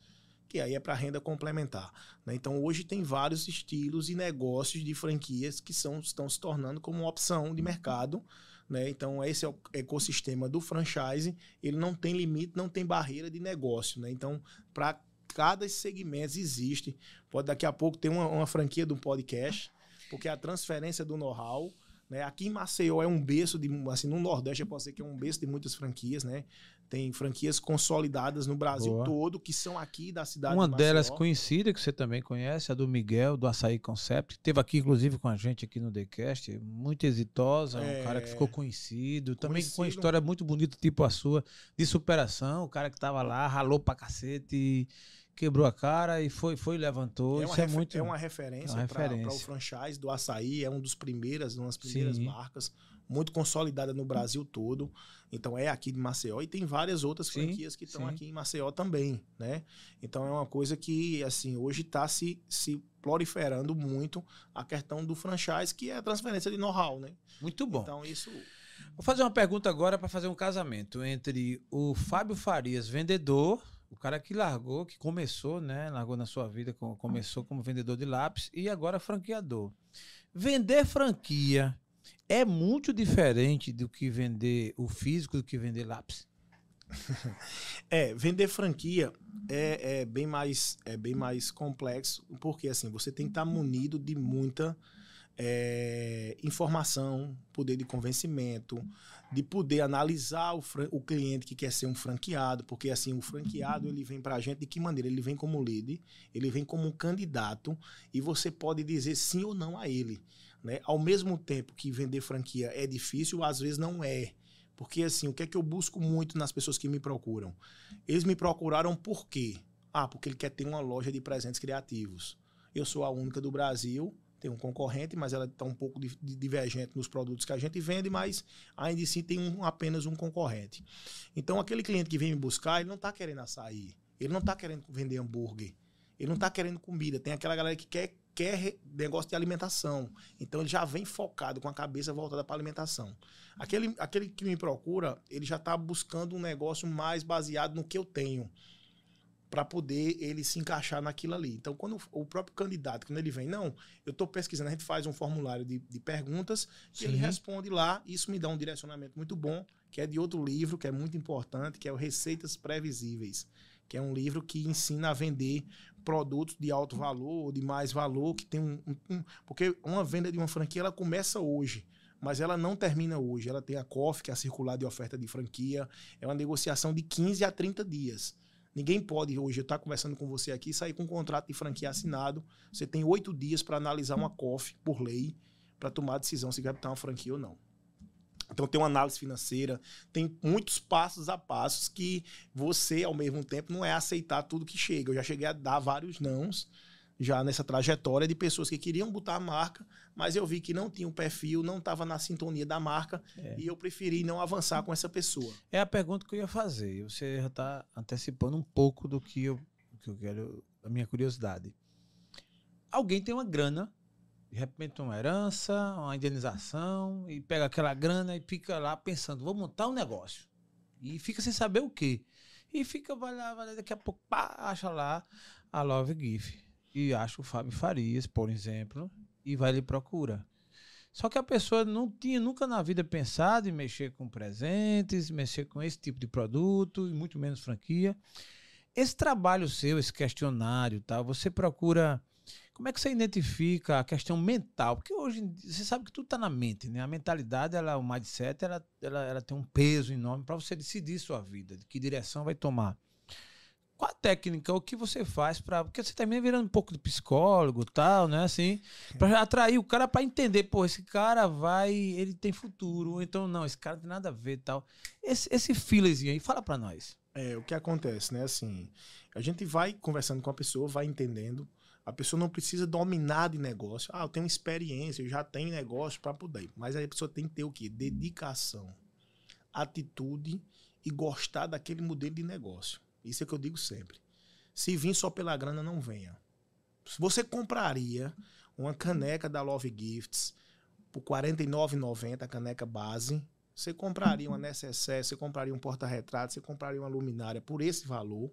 Speaker 2: que aí é para renda complementar. né? Então, hoje tem vários estilos e negócios de franquias que são, estão se tornando como opção de mercado. Né? Então, esse é o ecossistema do franchise. Ele não tem limite, não tem barreira de negócio. Né? Então, para cada segmento existe. Pode daqui a pouco ter uma, uma franquia de um podcast, porque a transferência do know-how Né? Aqui em Maceió é um berço de, assim, no Nordeste eu posso dizer que é um berço de muitas franquias, né? Tem franquias consolidadas no Brasil
Speaker 1: Boa.
Speaker 2: todo, que são aqui da cidade
Speaker 1: Uma
Speaker 2: de Maceió.
Speaker 1: delas conhecida, que você também conhece, a do Miguel, do Açaí Concept. Teve aqui, inclusive, com a gente aqui no TheCast. Muito exitosa,
Speaker 2: É.
Speaker 1: um cara que ficou conhecido. Também com uma
Speaker 2: Conhecido.
Speaker 1: história muito bonita, tipo a sua, de superação. O cara que tava lá, ralou pra cacete, e quebrou a cara e foi, foi levantou.
Speaker 2: É uma,
Speaker 1: é muito...
Speaker 2: é uma referência
Speaker 1: é
Speaker 2: para o franchise do açaí, é um dos primeiras, uma das primeiras
Speaker 1: Sim.
Speaker 2: marcas, muito consolidada no Brasil todo. Então é aqui de Maceió e tem várias outras
Speaker 1: Sim,
Speaker 2: franquias que estão aqui em Maceió também, né? Então é uma coisa que assim hoje está se, se proliferando muito a questão do franchise, que é a transferência de know-how, né?
Speaker 1: Muito bom.
Speaker 2: Então isso
Speaker 1: Vou fazer uma pergunta agora para fazer um casamento entre o Fábio Farias, vendedor, o cara que largou, que começou, né? Largou na sua vida, com- começou como vendedor de lápis e agora franqueador. Vender franquia é muito diferente do que vender o físico, do que vender lápis. *laughs*
Speaker 2: É, vender franquia é, é bem mais é bem mais complexo, porque assim, você tem que estar munido de muita é, informação, poder de convencimento, de poder analisar o, o cliente que quer ser um franqueado, porque assim, o franqueado ele vem pra gente de que maneira? Ele vem como lead, ele vem como um candidato e você pode dizer sim ou não a ele. Né? Ao mesmo tempo que vender franquia é difícil, às vezes não é. Porque assim, o que é que eu busco muito nas pessoas que me procuram? Eles me procuraram por quê? Ah, porque ele quer ter uma loja de presentes criativos. Eu sou a única do Brasil, tem um concorrente, mas ela está um pouco di- di- divergente nos produtos que a gente vende, mas ainda assim tem um- apenas um concorrente. Então, aquele cliente que vem me buscar, ele não está querendo açaí, ele não está querendo vender hambúrguer, ele não está querendo comida. Tem aquela galera que quer, quer negócio de alimentação. Então, ele já vem focado, com a cabeça voltada para alimentação. Aquele, aquele que me procura, ele já está buscando um negócio mais baseado no que eu tenho para poder ele se encaixar naquilo ali. Então, quando o próprio candidato, quando ele vem, não, eu estou pesquisando, a gente faz um formulário de, de perguntas e ele responde lá. Isso me dá um direcionamento muito bom, que é de outro livro, que é muito importante, que é o Receitas Previsíveis, que é um livro que ensina a vender produtos de alto valor ou de mais valor, que tem um, um- um- porque uma venda de uma franquia ela começa hoje. Mas ela não termina hoje. Ela tem a COF, que é a circular de oferta de franquia. É uma negociação de 15 a 30 dias. Ninguém pode hoje, estar conversando com você aqui, sair com um contrato de franquia assinado. Você tem oito dias para analisar uma COF, por lei, para tomar a decisão se vai botar uma franquia ou não. Então tem uma análise financeira, tem muitos passos a passos que você, ao mesmo tempo, não é aceitar tudo que chega. Eu já cheguei a dar vários nãos já nessa trajetória de pessoas que queriam botar a marca, mas eu vi que não tinha um perfil, não estava na sintonia da marca
Speaker 1: É.
Speaker 2: e eu preferi não avançar com essa pessoa.
Speaker 1: É a pergunta que eu ia fazer. Você já está antecipando um pouco do que eu, que eu quero, a minha curiosidade. Alguém tem uma grana, de repente uma herança, uma indenização, e pega aquela grana e fica lá pensando, vou montar um negócio. E fica sem saber o quê. E fica, vai lá, vai lá, daqui a pouco, pá, acha lá a Love GIF. E acha o Fábio Farias, por exemplo, e vai lhe procura. Só que a pessoa não tinha nunca na vida pensado em mexer com presentes, mexer com esse tipo de produto, e muito menos franquia. Esse trabalho seu, esse questionário, tal, você procura. Como é que você identifica a questão mental? Porque hoje você sabe que tudo está na mente, né? A mentalidade, ela, o mindset, ela, ela, ela tem um peso enorme para você decidir sua vida, de que direção vai tomar. Qual a técnica, o que você faz para. Porque você termina virando um pouco de psicólogo e tal, né? Assim, para atrair o cara para entender, pô, esse cara vai, ele tem futuro, então não, esse cara não tem nada a ver e tal. Esse, esse aí, fala para nós.
Speaker 2: É, o que acontece, né? Assim, a gente vai conversando com a pessoa, vai entendendo. A pessoa não precisa dominar de negócio. Ah, eu tenho experiência, eu já tenho negócio para poder. Mas aí a pessoa tem que ter o quê? Dedicação, atitude e gostar daquele modelo de negócio. Isso é o que eu digo sempre. Se vir só pela grana, não venha. Se você compraria uma caneca da Love Gifts por R$ 49,90, a caneca base, você compraria uma necessaire, você compraria um porta-retrato, você compraria uma luminária por esse valor.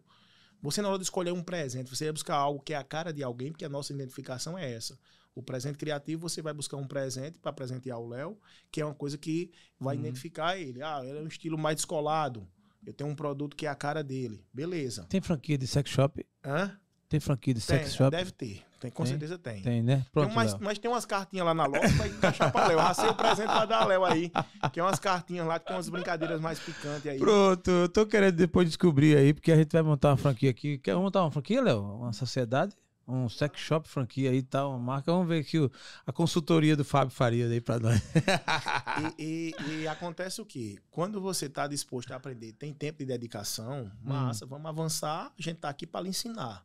Speaker 2: Você, na hora de escolher um presente, você ia buscar algo que é a cara de alguém, porque a nossa identificação é essa. O presente criativo, você vai buscar um presente para presentear o Léo, que é uma coisa que vai
Speaker 1: Uhum.
Speaker 2: identificar ele. Ah, ele é um estilo mais descolado. Eu tenho um produto que é a cara dele. Beleza.
Speaker 1: Tem franquia de sex shop?
Speaker 2: Hã?
Speaker 1: Tem franquia de sex
Speaker 2: Tem,
Speaker 1: shop?
Speaker 2: deve ter. Tem, com
Speaker 1: Tem?
Speaker 2: certeza tem.
Speaker 1: Tem, né?
Speaker 2: Tem
Speaker 1: Pronto,
Speaker 2: umas-
Speaker 1: Léo.
Speaker 2: mas tem umas cartinhas lá na loja pra encaixar pra Léo. Racei o presente pra dar a Léo aí. Que é umas cartinhas lá que tem umas brincadeiras mais picantes aí.
Speaker 1: Pronto, eu tô querendo depois descobrir aí, porque a gente vai montar uma franquia aqui. Quer montar uma franquia, Léo? Uma sociedade? Um sex shop franquia aí e tal, uma marca. Vamos ver aqui o- a consultoria do Fábio Farias aí pra nós. *laughs*
Speaker 2: E, e- e acontece o quê? Quando você tá disposto a aprender, tem tempo de dedicação, massa, vamos avançar. A gente tá aqui para lhe ensinar.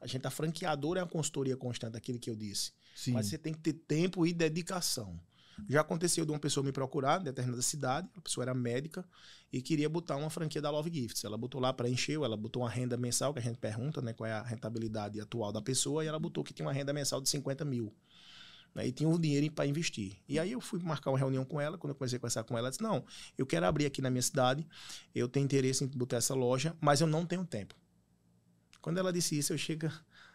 Speaker 2: A gente, a franqueadora é uma consultoria constante, aquilo que eu disse.
Speaker 1: Sim.
Speaker 2: Mas você tem que ter tempo e dedicação. Já aconteceu de uma pessoa me procurar em determinada cidade, a pessoa era médica e queria botar uma franquia da Love Gifts. Ela botou lá, preencheu, ela botou uma renda mensal, que a gente pergunta né, qual é a rentabilidade atual da pessoa, e ela botou que tinha uma renda mensal de 50 mil. Né, e tinha um dinheiro para investir. E aí eu fui marcar uma reunião com ela, quando eu comecei a conversar com ela, ela disse, não, eu quero abrir aqui na minha cidade, eu tenho interesse em botar essa loja, mas eu não tenho tempo. Quando ela disse isso, eu chego,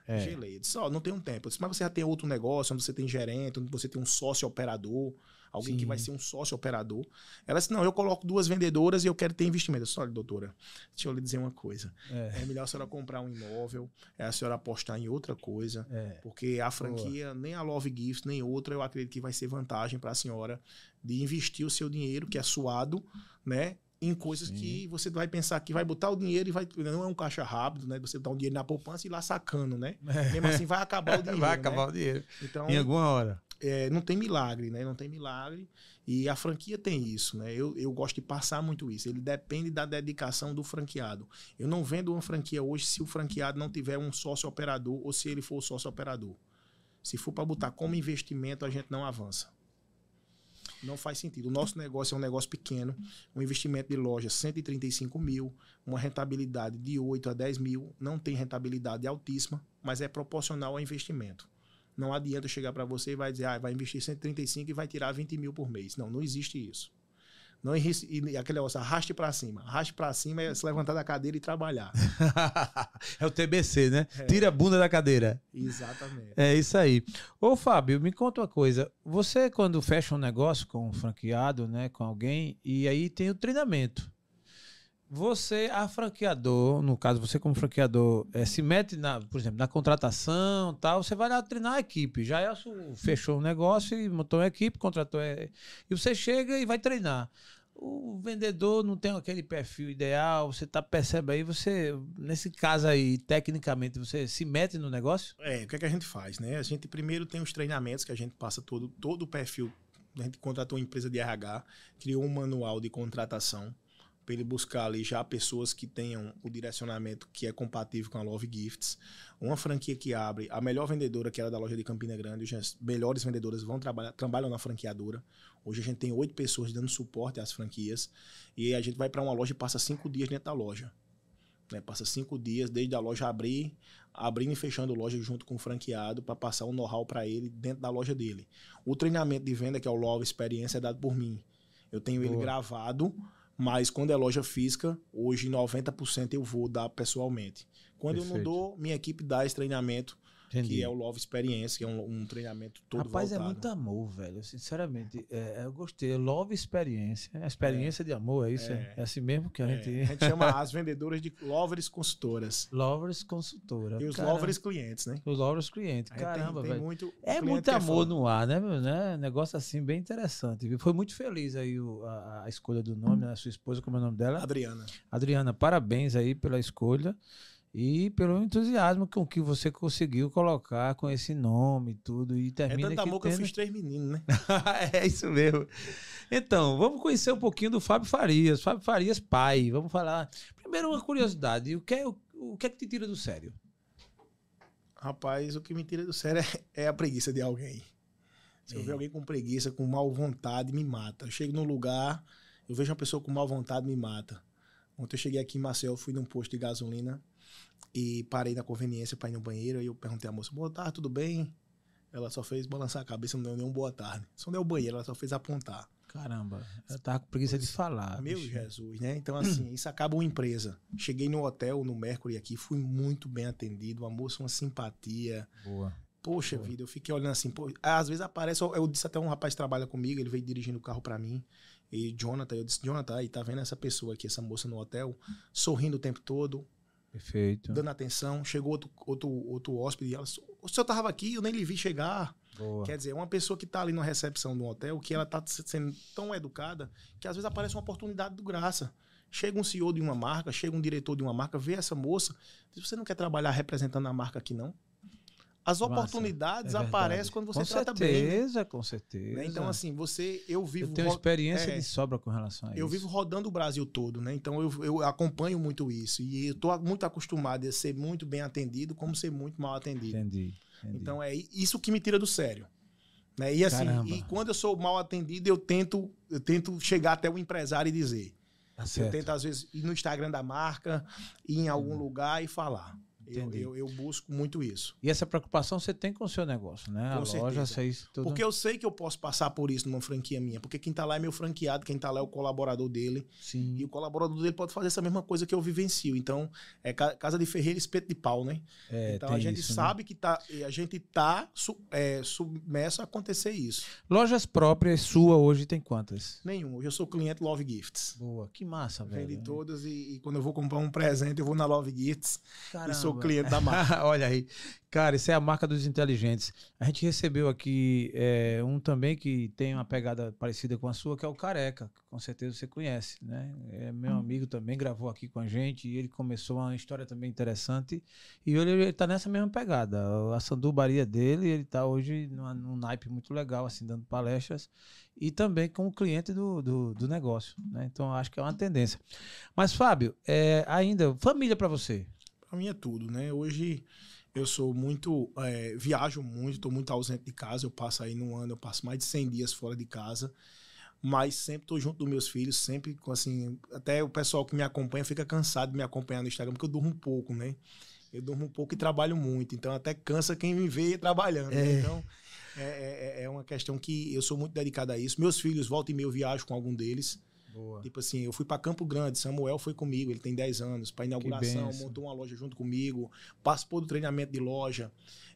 Speaker 1: É.
Speaker 2: Gelei. Eu disse, ó, não tenho tempo. Eu disse, mas você já tem outro negócio, onde você tem gerente, onde você tem um sócio operador, alguém que
Speaker 1: Sim.
Speaker 2: vai ser um sócio operador. Ela disse, não, eu coloco duas vendedoras e eu quero ter investimento. Eu disse, olha, doutora, deixa eu lhe dizer uma coisa.
Speaker 1: É,
Speaker 2: É melhor a senhora comprar um imóvel, é a senhora apostar em outra coisa,
Speaker 1: é.
Speaker 2: porque a franquia, nem a Love Gifts, nem outra, eu acredito que vai ser vantagem para a senhora de investir o seu dinheiro, que é suado, né? Em coisas
Speaker 1: Sim.
Speaker 2: que você vai pensar que vai botar o dinheiro e vai. Não é um caixa rápido, né? Você botar o dinheiro na poupança e ir lá sacando, né? *laughs* Mesmo assim, vai acabar o *laughs* dinheiro.
Speaker 1: Vai
Speaker 2: né?
Speaker 1: acabar o dinheiro.
Speaker 2: Então,
Speaker 1: Em alguma hora.
Speaker 2: é, não tem milagre, né? Não tem milagre. E a franquia tem isso, né? Eu, eu gosto de passar muito isso. Ele depende da dedicação do franqueado. Eu não vendo uma franquia hoje se o franqueado não tiver um sócio operador ou se ele for sócio operador. Se for para botar como investimento, a gente não avança. Não faz sentido. O nosso negócio é um negócio pequeno, um investimento de loja 135 mil, uma rentabilidade de 8 a 10 mil, não tem rentabilidade altíssima, mas é proporcional ao investimento. Não adianta chegar para você e vai dizer, ah, vai investir 135 e vai tirar 20 mil por mês. Não, não existe isso. Não e aquele negócio, arraste para cima. Arraste para cima é se levantar da cadeira e trabalhar. *laughs*
Speaker 1: é o TBC, né?
Speaker 2: É.
Speaker 1: Tira a bunda da cadeira.
Speaker 2: Exatamente.
Speaker 1: É isso aí. Ô, Fábio, me conta uma coisa. Você, quando fecha um negócio com um franqueado, né, com alguém, e aí tem o treinamento. Você, a franqueador, no caso, você como franqueador, eh, se mete, na, por exemplo, na contratação tal, você vai lá treinar a equipe. Já Elcio fechou um negócio e montou uma equipe, contratou. eh, e você chega e vai treinar. O vendedor não tem aquele perfil ideal, você tá, percebe aí, você, nesse caso aí, tecnicamente, você se mete no negócio?
Speaker 2: É, o que, é que a gente faz, né? A gente primeiro tem os treinamentos que a gente passa todo, todo o perfil. A gente contratou uma empresa de RH, criou um manual de contratação para ele buscar ali já pessoas que tenham o direcionamento que é compatível com a Love Gifts. Uma franquia que abre, a melhor vendedora que era da loja de Campina Grande, hoje as melhores vendedoras vão trabalhar, trabalham na franqueadora. Hoje a gente tem oito pessoas dando suporte às franquias e a gente vai para uma loja e passa cinco dias dentro da loja. Né? Passa cinco dias desde a loja abrir, abrindo e fechando loja junto com o franqueado para passar o know-how para ele dentro da loja dele. O treinamento de venda, que é o Love Experiência, é dado por mim. Eu tenho ele
Speaker 1: Boa.
Speaker 2: gravado, mas quando é loja física, hoje 90% eu vou dar pessoalmente. Quando eu
Speaker 1: Perfeito.
Speaker 2: não dou, minha equipe dá esse treinamento,
Speaker 1: Entendi.
Speaker 2: que é o Love Experience, que é um, um treinamento todo
Speaker 1: Rapaz,
Speaker 2: voltado.
Speaker 1: é muito amor, velho. Sinceramente, é, eu gostei. Love experiência. É a experiência de amor, é isso? É,
Speaker 2: É.
Speaker 1: é assim mesmo que a
Speaker 2: É,
Speaker 1: gente.
Speaker 2: a gente chama as vendedoras de Lovers Consultoras.
Speaker 1: Lovers consultora.
Speaker 2: E os
Speaker 1: Caramba.
Speaker 2: Lovers clientes, né?
Speaker 1: Os Lovers clientes.
Speaker 2: A gente tem-
Speaker 1: Caramba,
Speaker 2: tem
Speaker 1: velho.
Speaker 2: muito
Speaker 1: É muito amor no ar, né, meu? Né? Negócio assim bem interessante. Foi muito feliz aí o- a, a escolha do nome, né? Sua esposa, como é o nome dela?
Speaker 2: Adriana.
Speaker 1: Adriana, parabéns aí pela escolha e pelo entusiasmo com que você conseguiu colocar com esse nome e tudo. E
Speaker 2: É
Speaker 1: termina
Speaker 2: tanto
Speaker 1: aqui
Speaker 2: amor que eu
Speaker 1: tendo-
Speaker 2: fiz três meninos, né? *laughs*
Speaker 1: é isso mesmo. Então, vamos conhecer um pouquinho do Fábio Farias. Fábio Farias, pai. Vamos falar. Primeiro, uma curiosidade. O que é, o, o que, é que te tira do sério?
Speaker 2: Rapaz, o que me tira do sério é, é a preguiça de alguém. Se eu
Speaker 1: É.
Speaker 2: ver alguém com preguiça, com mal vontade, me mata. Eu chego num lugar, eu vejo uma pessoa com mal vontade, me mata. Ontem eu cheguei aqui em Maceió, fui num posto de gasolina e parei na conveniência para ir no banheiro. Aí eu perguntei à moça, boa tarde, tudo bem? Ela só fez balançar a cabeça, não deu nenhum boa tarde. Só deu banheiro, ela só fez apontar.
Speaker 1: Caramba, eu tava com preguiça de falar.
Speaker 2: Meu
Speaker 1: bicho.
Speaker 2: Jesus, né? Então, assim, isso acaba uma empresa. Cheguei no hotel, no Mercury aqui, fui muito bem atendido, uma moça, uma simpatia.
Speaker 1: Boa.
Speaker 2: Poxa
Speaker 1: Boa.
Speaker 2: vida, eu fiquei olhando assim, pô, às vezes aparece, eu, disse até um rapaz que trabalha comigo, ele veio dirigindo o carro pra mim, e Jonathan, eu disse, Jonathan, aí tá vendo essa pessoa aqui, essa moça no hotel, sorrindo o tempo todo,
Speaker 1: Perfeito.
Speaker 2: dando atenção. Chegou outro, outro, outro hóspede e ela, o senhor estava aqui, eu nem lhe vi chegar.
Speaker 1: Boa.
Speaker 2: Quer dizer, uma pessoa que está ali na recepção do hotel, que ela está sendo tão educada, que às vezes aparece uma oportunidade do graça. Chega um CEO de uma marca, chega um diretor de uma marca, vê essa moça, diz, você não quer trabalhar representando a marca aqui, não? As
Speaker 1: Massa,
Speaker 2: oportunidades
Speaker 1: é verdade.
Speaker 2: aparecem quando você
Speaker 1: com
Speaker 2: trata
Speaker 1: certeza,
Speaker 2: bem.
Speaker 1: com certeza.
Speaker 2: né? Então, assim, você, eu vivo.
Speaker 1: eu tenho experiência
Speaker 2: é.
Speaker 1: de sobra com relação a isso.
Speaker 2: Eu vivo rodando o Brasil todo, né? Então eu, eu acompanho muito isso. E eu tô muito acostumado a ser muito bem atendido, como ser muito mal atendido.
Speaker 1: Entendi. entendi.
Speaker 2: Então é isso que me tira do sério. Né? E assim,
Speaker 1: Caramba.
Speaker 2: e quando eu sou mal atendido, eu tento, eu tento chegar até o empresário e dizer.
Speaker 1: Tá
Speaker 2: Eu tento, às vezes, ir no Instagram da marca, ir em algum lugar e falar. Eu,
Speaker 1: Entendi.
Speaker 2: eu, eu busco muito isso.
Speaker 1: E essa preocupação você tem com o seu negócio, né?
Speaker 2: Com
Speaker 1: a
Speaker 2: certeza.
Speaker 1: loja, você isso tudo.
Speaker 2: Porque eu sei que eu posso passar por isso numa franquia minha. Porque quem tá lá é meu franqueado, quem tá lá é o colaborador dele.
Speaker 1: Sim.
Speaker 2: E o colaborador dele pode fazer essa mesma coisa que eu vivencio. Então, é ca- casa de ferreiro espeto de pau, né?
Speaker 1: É,
Speaker 2: então a gente
Speaker 1: isso, né?
Speaker 2: sabe que tá, e a gente tá é, submerso a acontecer isso.
Speaker 1: Lojas próprias sua hoje tem quantas?
Speaker 2: Nenhum. Hoje eu sou cliente Love Gifts.
Speaker 1: Boa, que massa, velho.
Speaker 2: Vende todas e, e quando eu vou comprar um presente, eu vou na Love Gifts
Speaker 1: Caramba.
Speaker 2: e sou cliente da marca. *laughs*
Speaker 1: Olha aí. Cara, isso é a marca dos inteligentes. A gente recebeu aqui é, um também que tem uma pegada parecida com a sua, que é o Careca, que com certeza você conhece, né? É meu amigo também, gravou aqui com a gente e ele começou uma história também interessante. E ele, ele tá nessa mesma pegada. A sandubaria dele, ele tá hoje numa- num naipe muito legal, assim, dando palestras. E também como cliente do, do, do negócio, né? Então acho que é uma tendência. Mas, Fábio, é, ainda, família para você.
Speaker 2: Pra mim é tudo, né? Hoje eu sou muito. é, viajo muito, estou muito ausente de casa. Eu passo aí no ano, eu passo mais de 100 dias fora de casa. Mas sempre estou junto dos meus filhos, sempre com assim. Até o pessoal que me acompanha fica cansado de me acompanhar no Instagram, porque eu durmo pouco, né? Eu durmo um pouco e trabalho muito. Então até cansa quem me vê trabalhando. né?
Speaker 1: É.
Speaker 2: Então é, é- é uma questão que eu sou muito dedicado a isso. Meus filhos, volta e meia, eu viajo com algum deles.
Speaker 1: Boa.
Speaker 2: Tipo assim, eu fui para Campo Grande, Samuel foi comigo, ele tem 10 anos, para inauguração, montou uma loja junto comigo, participou do treinamento de loja.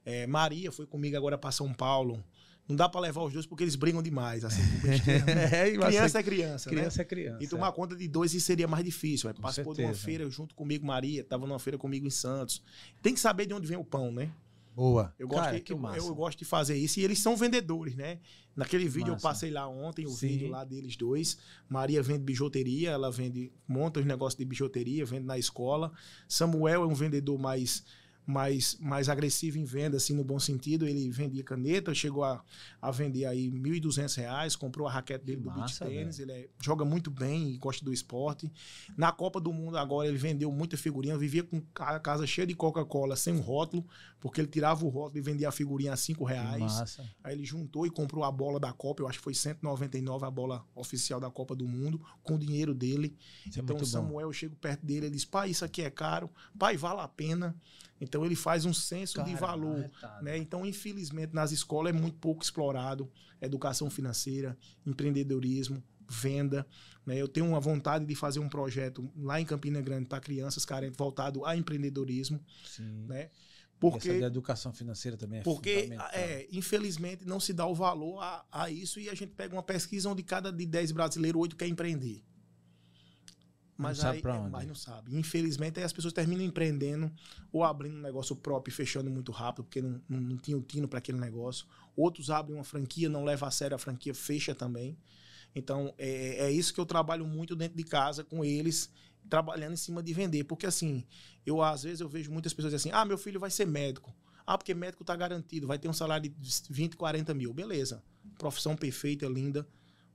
Speaker 2: É, Maria foi comigo agora para São Paulo. Não dá para levar os dois porque eles brigam demais, assim, *laughs* besteira.
Speaker 1: É,
Speaker 2: criança é criança, né?
Speaker 1: criança é criança.
Speaker 2: E tomar conta de dois seria mais difícil.
Speaker 1: Com
Speaker 2: participou de uma feira junto comigo, Maria, tava numa feira comigo em Santos. Tem que saber de onde vem o pão, né?
Speaker 1: Boa.
Speaker 2: Eu gosto,
Speaker 1: Cara,
Speaker 2: de, eu, eu gosto de fazer isso. E eles são vendedores, né? Naquele vídeo
Speaker 1: Massa.
Speaker 2: eu passei lá ontem, o
Speaker 1: Sim.
Speaker 2: vídeo lá deles dois. Maria vende bijuteria, ela vende, monta os negócios de bijuteria, vende na escola. Samuel é um vendedor mais, mais, mais agressivo em venda, assim, no bom sentido. Ele vendia caneta, chegou a, a vender aí 1.200 reais, comprou a raquete dele
Speaker 1: Que
Speaker 2: do beach
Speaker 1: massa,
Speaker 2: tênis. Ele é- joga muito bem e gosta do esporte. Na Copa do Mundo agora ele vendeu muita figurinha, vivia com a casa cheia de Coca-Cola, sem um rótulo, porque ele tirava o rótulo e vendia a figurinha a 5
Speaker 1: Que
Speaker 2: reais.
Speaker 1: massa.
Speaker 2: Aí ele juntou e comprou a bola da Copa, eu acho que foi 199 a bola oficial da Copa do Mundo, com o dinheiro dele.
Speaker 1: Isso é
Speaker 2: então o
Speaker 1: muito bom.
Speaker 2: Samuel, eu chego perto dele, ele diz: pai, isso aqui é caro, pai, vale a pena. Então ele faz um senso de valor. Né? Então, infelizmente, nas escolas é muito pouco explorado educação financeira, empreendedorismo, venda. Né? Eu tenho uma vontade de fazer um projeto lá em Campina Grande para crianças carentes voltado a empreendedorismo,
Speaker 1: Sim.
Speaker 2: né?
Speaker 1: Porque
Speaker 2: Porque
Speaker 1: a educação financeira também é
Speaker 2: porque,
Speaker 1: fundamental.
Speaker 2: é, infelizmente, não se dá o valor a, a isso e a gente pega uma pesquisa onde cada de 10 brasileiros, 8 quer empreender. Mas,
Speaker 1: sabe
Speaker 2: aí,
Speaker 1: pra
Speaker 2: é,
Speaker 1: onde.
Speaker 2: mas não sabe. Infelizmente, aí as pessoas terminam empreendendo ou abrindo um negócio próprio e fechando muito rápido, porque não, não, não tinha o tino para aquele negócio. Outros abrem uma franquia, não leva a sério a franquia, fecha também. Então, é, é isso que eu trabalho muito dentro de casa com eles, trabalhando em cima de vender. Porque, assim, eu às vezes eu vejo muitas pessoas assim, ah, meu filho vai ser médico. Ah, porque médico tá garantido, vai ter um salário de 20, 40 mil. Beleza. Profissão perfeita, linda.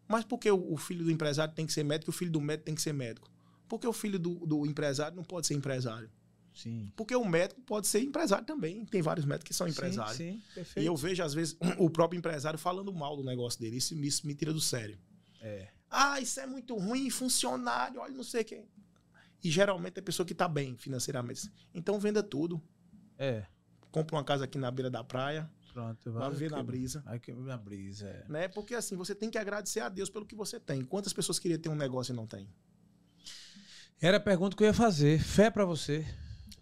Speaker 2: Mas por que o, o filho do empresário tem que ser médico e o filho do médico tem que ser médico? Porque o filho do, do empresário não pode ser empresário.
Speaker 1: Sim.
Speaker 2: Porque o médico pode ser empresário também. Tem vários médicos que são empresários.
Speaker 1: Sim, sim, perfeito.
Speaker 2: E eu vejo, às vezes, o próprio empresário falando mal do negócio dele. Isso, isso me tira do sério.
Speaker 1: É.
Speaker 2: Ah, isso é muito ruim, funcionário, olha, não sei quem. E geralmente é pessoa que está bem financeiramente. Então venda tudo.
Speaker 1: É.
Speaker 2: Compra uma casa aqui na beira da praia,
Speaker 1: Pronto.
Speaker 2: vai viver na brisa.
Speaker 1: Vai que na brisa, é.
Speaker 2: Né? Porque assim, você tem que agradecer a Deus pelo que você tem. Quantas pessoas queriam ter um negócio e não tem?
Speaker 1: Era a pergunta que eu ia fazer. Fé pra você.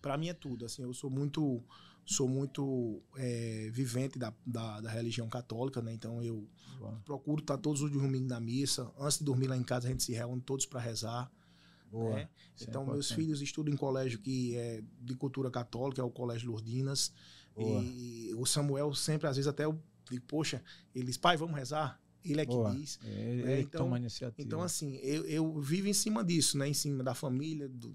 Speaker 2: Para mim é tudo. Assim, eu sou muito, sou muito é, vivente da, da, da religião católica, né? Então eu procuro estar todos os domingos na missa. Antes de dormir lá em casa, a gente se reúne todos para rezar. Né?
Speaker 1: É
Speaker 2: Então, meus
Speaker 1: importante.
Speaker 2: filhos estudam em colégio que é de cultura católica, é o Colégio Lourdinas.
Speaker 1: Boa.
Speaker 2: E o Samuel sempre, às vezes, até eu digo, poxa, eles, pai, vamos rezar? Ele é que
Speaker 1: Boa.
Speaker 2: diz.
Speaker 1: Ele,
Speaker 2: É,
Speaker 1: ele
Speaker 2: então-
Speaker 1: toma iniciativa.
Speaker 2: Então, assim, eu, eu vivo em cima disso, né? Em cima da família, do-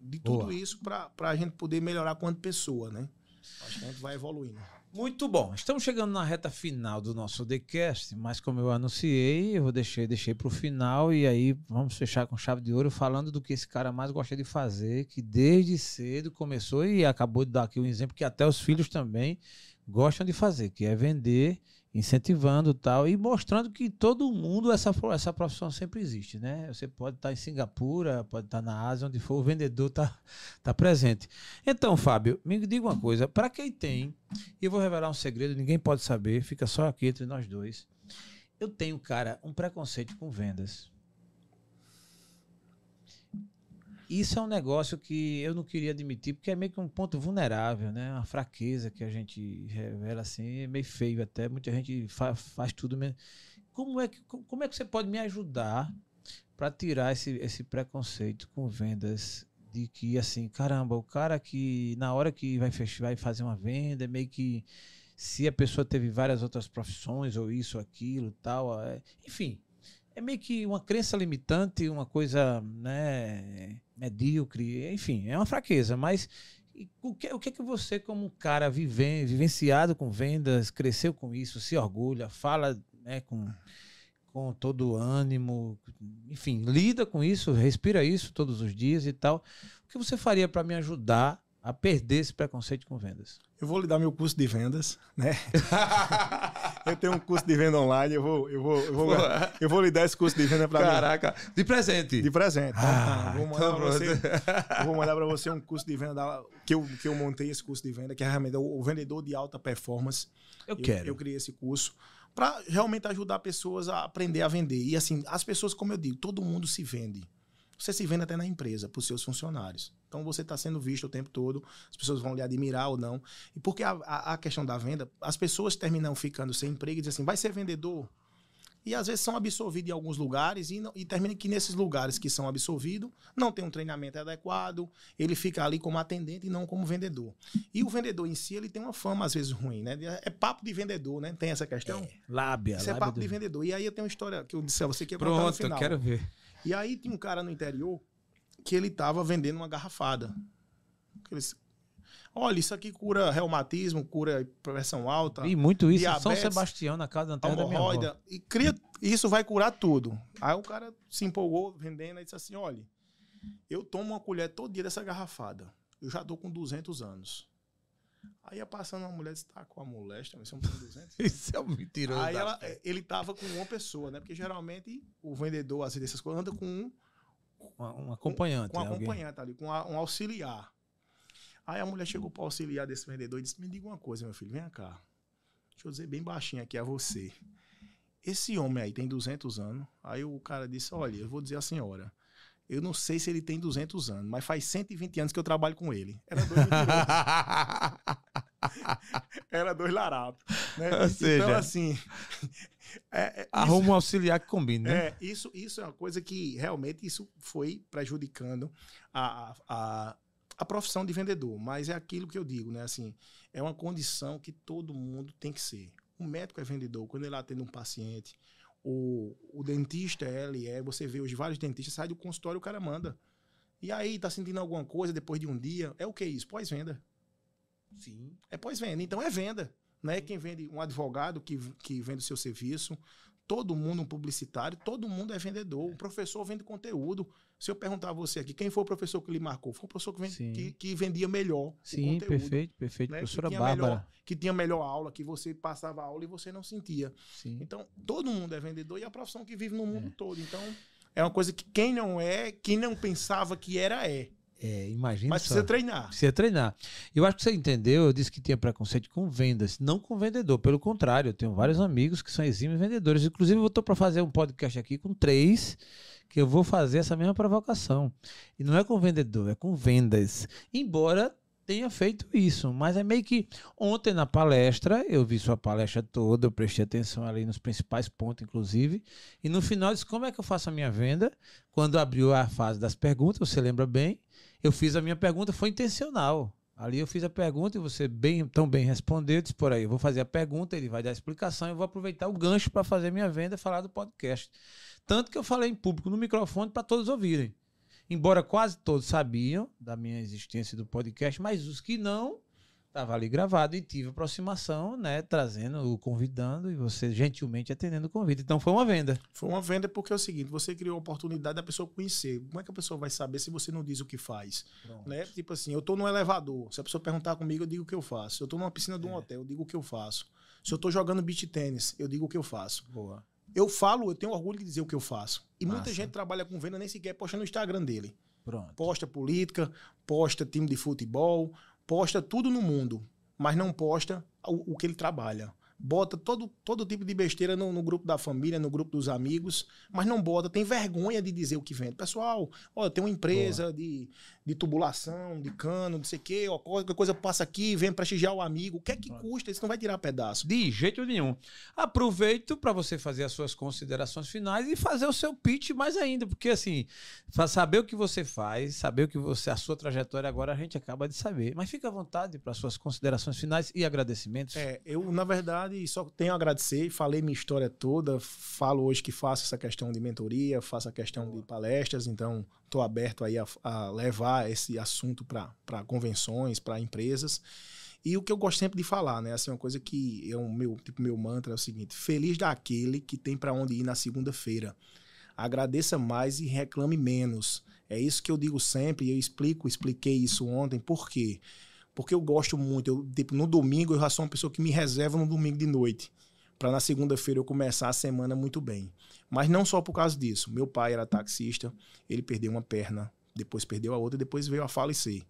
Speaker 2: de
Speaker 1: Boa.
Speaker 2: tudo isso, para a gente poder melhorar quanto pessoa, né? Acho que a gente vai evoluindo.
Speaker 1: Muito bom. Estamos chegando na reta final do nosso TheCast, mas como eu anunciei, eu vou deixei, deixei para o final e aí vamos fechar com chave de ouro falando do que esse cara mais gosta de fazer, que desde cedo começou e acabou de dar aqui um exemplo que até os filhos também gostam de fazer, que é vender, incentivando tal e mostrando que todo mundo essa essa profissão sempre existe, né? Você pode estar em Singapura, pode estar na Ásia, onde for, o vendedor está tá presente. Então, Fábio, me diga uma coisa, para quem tem e eu vou revelar um segredo, ninguém pode saber, fica só aqui entre nós dois. Eu tenho, cara, um preconceito com vendas. Isso é um negócio que eu não queria admitir, porque é meio que um ponto vulnerável, né? Uma fraqueza que a gente revela assim, é meio feio até. Muita gente fa- faz tudo mesmo. Como é que, como é que você pode me ajudar para tirar esse, esse preconceito com vendas de que assim, caramba, o cara que na hora que vai fechar, vai fazer uma venda, é meio que se a pessoa teve várias outras profissões ou isso, aquilo, tal, é- enfim, é meio que uma crença limitante, uma coisa, né, medíocre, enfim, é uma fraqueza, mas o que, o que é que você como um cara viven, vivenciado com vendas, cresceu com isso, se orgulha, fala, né, com com todo ânimo, enfim, lida com isso, respira isso todos os dias e tal. O que você faria para me ajudar a perder esse preconceito com vendas?
Speaker 2: Eu vou lhe dar meu curso de vendas, né? *laughs* eu tenho um curso de venda online, eu vou, eu vou, eu vou, eu vou lhe dar esse curso de venda para
Speaker 1: Caraca, de presente.
Speaker 2: de presente.
Speaker 1: Ah,
Speaker 2: Então, vou mandar
Speaker 1: então
Speaker 2: pra você, vou mandar para você um curso de venda da- que eu, que eu montei esse curso de venda, que é realmente o, o vendedor de alta performance.
Speaker 1: Eu
Speaker 2: Eu,
Speaker 1: quero.
Speaker 2: eu criei esse curso para realmente ajudar pessoas a aprender a vender. E assim, as pessoas, como eu digo, todo mundo se vende. Você se vende até na empresa, para os seus funcionários. Então você está sendo visto o tempo todo, as pessoas vão lhe admirar ou não. E porque a, a, a questão da venda, as pessoas terminam ficando sem emprego e dizem assim: vai ser vendedor. E às vezes são absorvidos em alguns lugares e, não, e termina que nesses lugares que são absorvidos não tem um treinamento adequado, ele fica ali como atendente e não como vendedor. E o vendedor em si, ele tem uma fama às vezes ruim, né? É papo de vendedor, né? Tem essa questão.
Speaker 1: Lábia.
Speaker 2: Isso é
Speaker 1: lábia
Speaker 2: papo
Speaker 1: do-
Speaker 2: de vendedor. E aí eu tenho uma história que eu disse a você que ia contar no
Speaker 1: Pronto, eu
Speaker 2: final.
Speaker 1: quero ver.
Speaker 2: E aí tinha um cara no interior que ele tava vendendo uma garrafada. Aqueles- Olha, isso aqui cura reumatismo, cura pressão alta,
Speaker 1: Vi muito isso em São
Speaker 2: Diabetes,
Speaker 1: Sebastião, na casa da da minha avó.
Speaker 2: E cria, isso vai curar tudo. Aí o cara se empolgou vendendo e disse assim: olha, eu tomo uma colher todo dia dessa garrafada. Eu já tô com 200 anos. Aí ia passando uma mulher e disse: tá com a moléstia, mas são com 200
Speaker 1: Isso é um mentiroso.
Speaker 2: Aí ela-
Speaker 1: fé.
Speaker 2: ele tava com uma pessoa, né? Porque geralmente o vendedor, assim, dessas coisas, anda com um,
Speaker 1: um, um acompanhante.
Speaker 2: com um
Speaker 1: né,
Speaker 2: acompanhante ali, com a- um auxiliar. Aí a mulher chegou para auxiliar desse vendedor e disse: Me diga uma coisa, meu filho, vem cá. Deixa eu dizer bem baixinho aqui a você. Esse homem aí tem 200 anos. Aí o cara disse: Olha, eu vou dizer a senhora. Eu não sei se ele tem 200 anos, mas faz 120 anos que eu trabalho com ele. Era dois. *laughs* Era dois larápios. Né?
Speaker 1: Ou seja,
Speaker 2: então, assim. *laughs* é- é- isso-
Speaker 1: Arruma um auxiliar que combine, né?
Speaker 2: é, isso, isso é uma coisa que realmente isso foi prejudicando a, a, a, a profissão de vendedor. Mas é aquilo que eu digo, né? Assim, é uma condição que todo mundo tem que ser. O médico é vendedor, quando ele atende um paciente, o, o dentista, ele é, você vê hoje vários dentistas, sai do consultório o cara manda. E aí, tá sentindo alguma coisa depois de um dia? É o que isso? Pós-venda.
Speaker 1: Sim.
Speaker 2: É pós-venda. Então é venda. Né? Quem vende um advogado que, que vende o seu serviço, todo mundo um publicitário, todo mundo é vendedor. O professor vende conteúdo. Se eu perguntar a você aqui, quem foi o professor que lhe marcou? Foi o professor que, vende, que, que vendia melhor
Speaker 1: Sim,
Speaker 2: conteúdo.
Speaker 1: perfeito, perfeito.
Speaker 2: né? Que
Speaker 1: Professora
Speaker 2: tinha
Speaker 1: Bárbara.
Speaker 2: melhor- que tinha melhor aula, que você passava aula e você não sentia.
Speaker 1: Sim.
Speaker 2: Então, todo mundo é vendedor e é a profissão que vive no mundo
Speaker 1: É.
Speaker 2: todo. Então, é uma coisa que quem não é, quem não pensava que era, é.
Speaker 1: É, imagina
Speaker 2: Mas
Speaker 1: só.
Speaker 2: precisa treinar.
Speaker 1: Precisa treinar. Eu acho que você entendeu, eu disse que tinha preconceito com vendas, não com vendedor. Pelo contrário, eu tenho vários amigos que são exímios vendedores. Inclusive, eu estou para fazer um podcast aqui com três, que eu vou fazer essa mesma provocação. E não é com vendedor, é com vendas. Embora tenha feito isso, mas é meio que ontem na palestra, eu vi sua palestra toda, eu prestei atenção ali nos principais pontos, inclusive, e no final disse como é que eu faço a minha venda. Quando abriu a fase das perguntas, você lembra bem, eu fiz a minha pergunta, foi intencional. Ali eu fiz a pergunta e você bem, tão bem respondeu, disse por aí, eu vou fazer a pergunta, ele vai dar a explicação, eu vou aproveitar o gancho para fazer minha venda e falar do podcast. Tanto que eu falei em público no microfone para todos ouvirem. Embora quase todos sabiam da minha existência do podcast, mas os que não, estava ali gravado e tive aproximação, né? Trazendo, convidando e você gentilmente atendendo o convite. Então foi uma venda.
Speaker 2: Foi uma venda porque é o seguinte: você criou a oportunidade da pessoa conhecer. Como é que a pessoa vai saber se você não diz o que faz? Né? Tipo assim, eu estou no elevador. Se a pessoa perguntar comigo, eu digo o que eu faço. Se eu estou numa piscina de um é. hotel, eu digo o que eu faço. Se eu estou jogando beach tênis, eu digo o que eu faço.
Speaker 1: Boa.
Speaker 2: Eu falo, eu tenho orgulho de dizer o que eu faço. E Massa. muita gente trabalha com venda nem sequer posta no Instagram dele.
Speaker 1: Pronto.
Speaker 2: Posta política, posta time de futebol, posta tudo no mundo, mas não posta o, o que ele trabalha bota todo, todo tipo de besteira no, no, grupo da família, no grupo dos amigos, mas não bota, tem vergonha de dizer o que vende. Pessoal, olha, tem uma empresa de, de tubulação, de cano, não sei o quê, ó, qualquer coisa passa aqui, vem prestigiar o amigo. O que é que custa? Isso não vai tirar pedaço.
Speaker 1: De jeito nenhum. Aproveito para você fazer as suas considerações finais e fazer o seu pitch mais ainda, porque assim, saber o que você faz, saber o que você, a sua trajetória agora a gente acaba de saber. Mas fica à vontade para suas considerações finais e agradecimentos.
Speaker 2: É, eu, na verdade, só tenho a agradecer. Falei minha história toda. Falo hoje que faço essa questão de mentoria, faço a questão de palestras. Então, estou aberto aí a, a, levar esse assunto para convenções, para empresas. E o que eu gosto sempre de falar, né? Assim, uma coisa que é o meu, tipo, meu mantra é o seguinte: feliz daquele que tem para onde ir na segunda-feira. Agradeça mais e reclame menos. É isso que eu digo sempre e eu explico, expliquei isso ontem. Por quê? Porque eu gosto muito. Eu, tipo, no domingo eu já sou uma pessoa que me reserva no domingo de noite. Para na segunda-feira eu começar a semana muito bem. Mas não só por causa disso. Meu pai era taxista, ele perdeu uma perna, depois perdeu a outra, depois veio a falecer.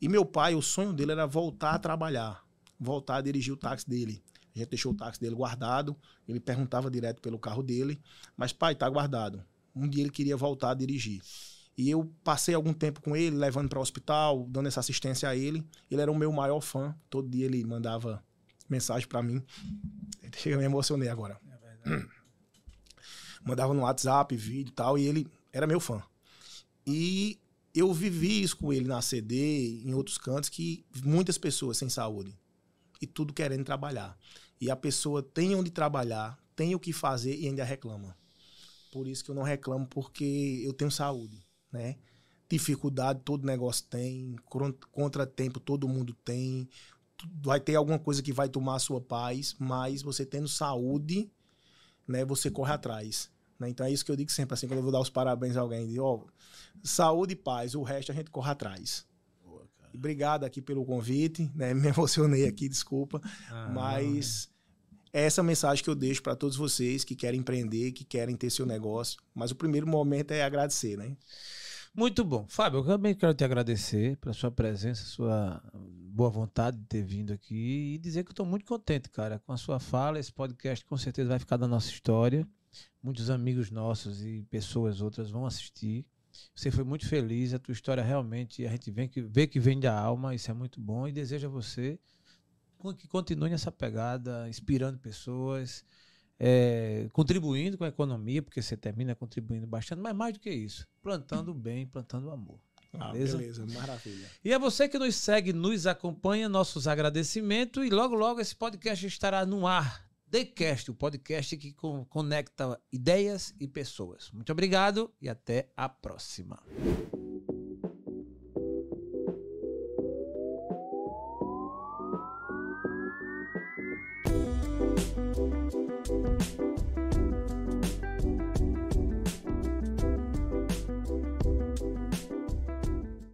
Speaker 2: E meu pai, o sonho dele era voltar a trabalhar, voltar a dirigir o táxi dele. A gente deixou o táxi dele guardado, ele perguntava direto pelo carro dele, mas pai, tá guardado. Um dia ele queria voltar a dirigir. E eu passei algum tempo com ele, levando para o hospital, dando essa assistência a ele. Ele era o meu maior fã. Todo dia ele mandava mensagem para mim. Eu me emocionei agora. É *clears throat* mandava no WhatsApp, vídeo e tal, e ele era meu fã. E eu vivi isso com ele na CD, em outros cantos, que muitas pessoas sem saúde. E tudo querendo trabalhar. E a pessoa tem onde trabalhar, tem o que fazer e ainda reclama. Por isso que eu não reclamo, porque eu tenho saúde né? Dificuldade todo negócio tem, contratempo todo mundo tem. Vai ter alguma coisa que vai tomar a sua paz, mas você tendo saúde, né, você corre atrás. Né? Então é isso que eu digo sempre, assim, quando eu vou dar os parabéns a alguém, digo, ó, saúde e paz, o resto a gente corre atrás. Boa, Obrigado aqui pelo convite, né? *laughs* Me emocionei aqui, desculpa, ah, mas é essa mensagem que eu deixo para todos vocês que querem empreender, que querem ter seu negócio. Mas o primeiro momento é agradecer, né?
Speaker 1: Muito bom. Fábio, eu também quero te agradecer pela sua presença, sua boa vontade de ter vindo aqui e dizer que eu estou muito contente, cara, com a sua fala. Esse podcast com certeza vai ficar da nossa história. Muitos amigos nossos e pessoas outras vão assistir. Você foi muito feliz, a tua história realmente, a gente vê que, vê que vem da alma, isso é muito bom e desejo a você que continue nessa pegada, inspirando pessoas, é, contribuindo com a economia, porque você termina contribuindo bastante, mas mais do que isso, plantando bem, plantando amor.
Speaker 2: Ah, beleza? beleza, maravilha.
Speaker 1: E a você que nos segue, nos acompanha, nossos agradecimentos e logo, logo esse podcast estará no ar. TheCast, o podcast que conecta ideias e pessoas. Muito obrigado e até a próxima.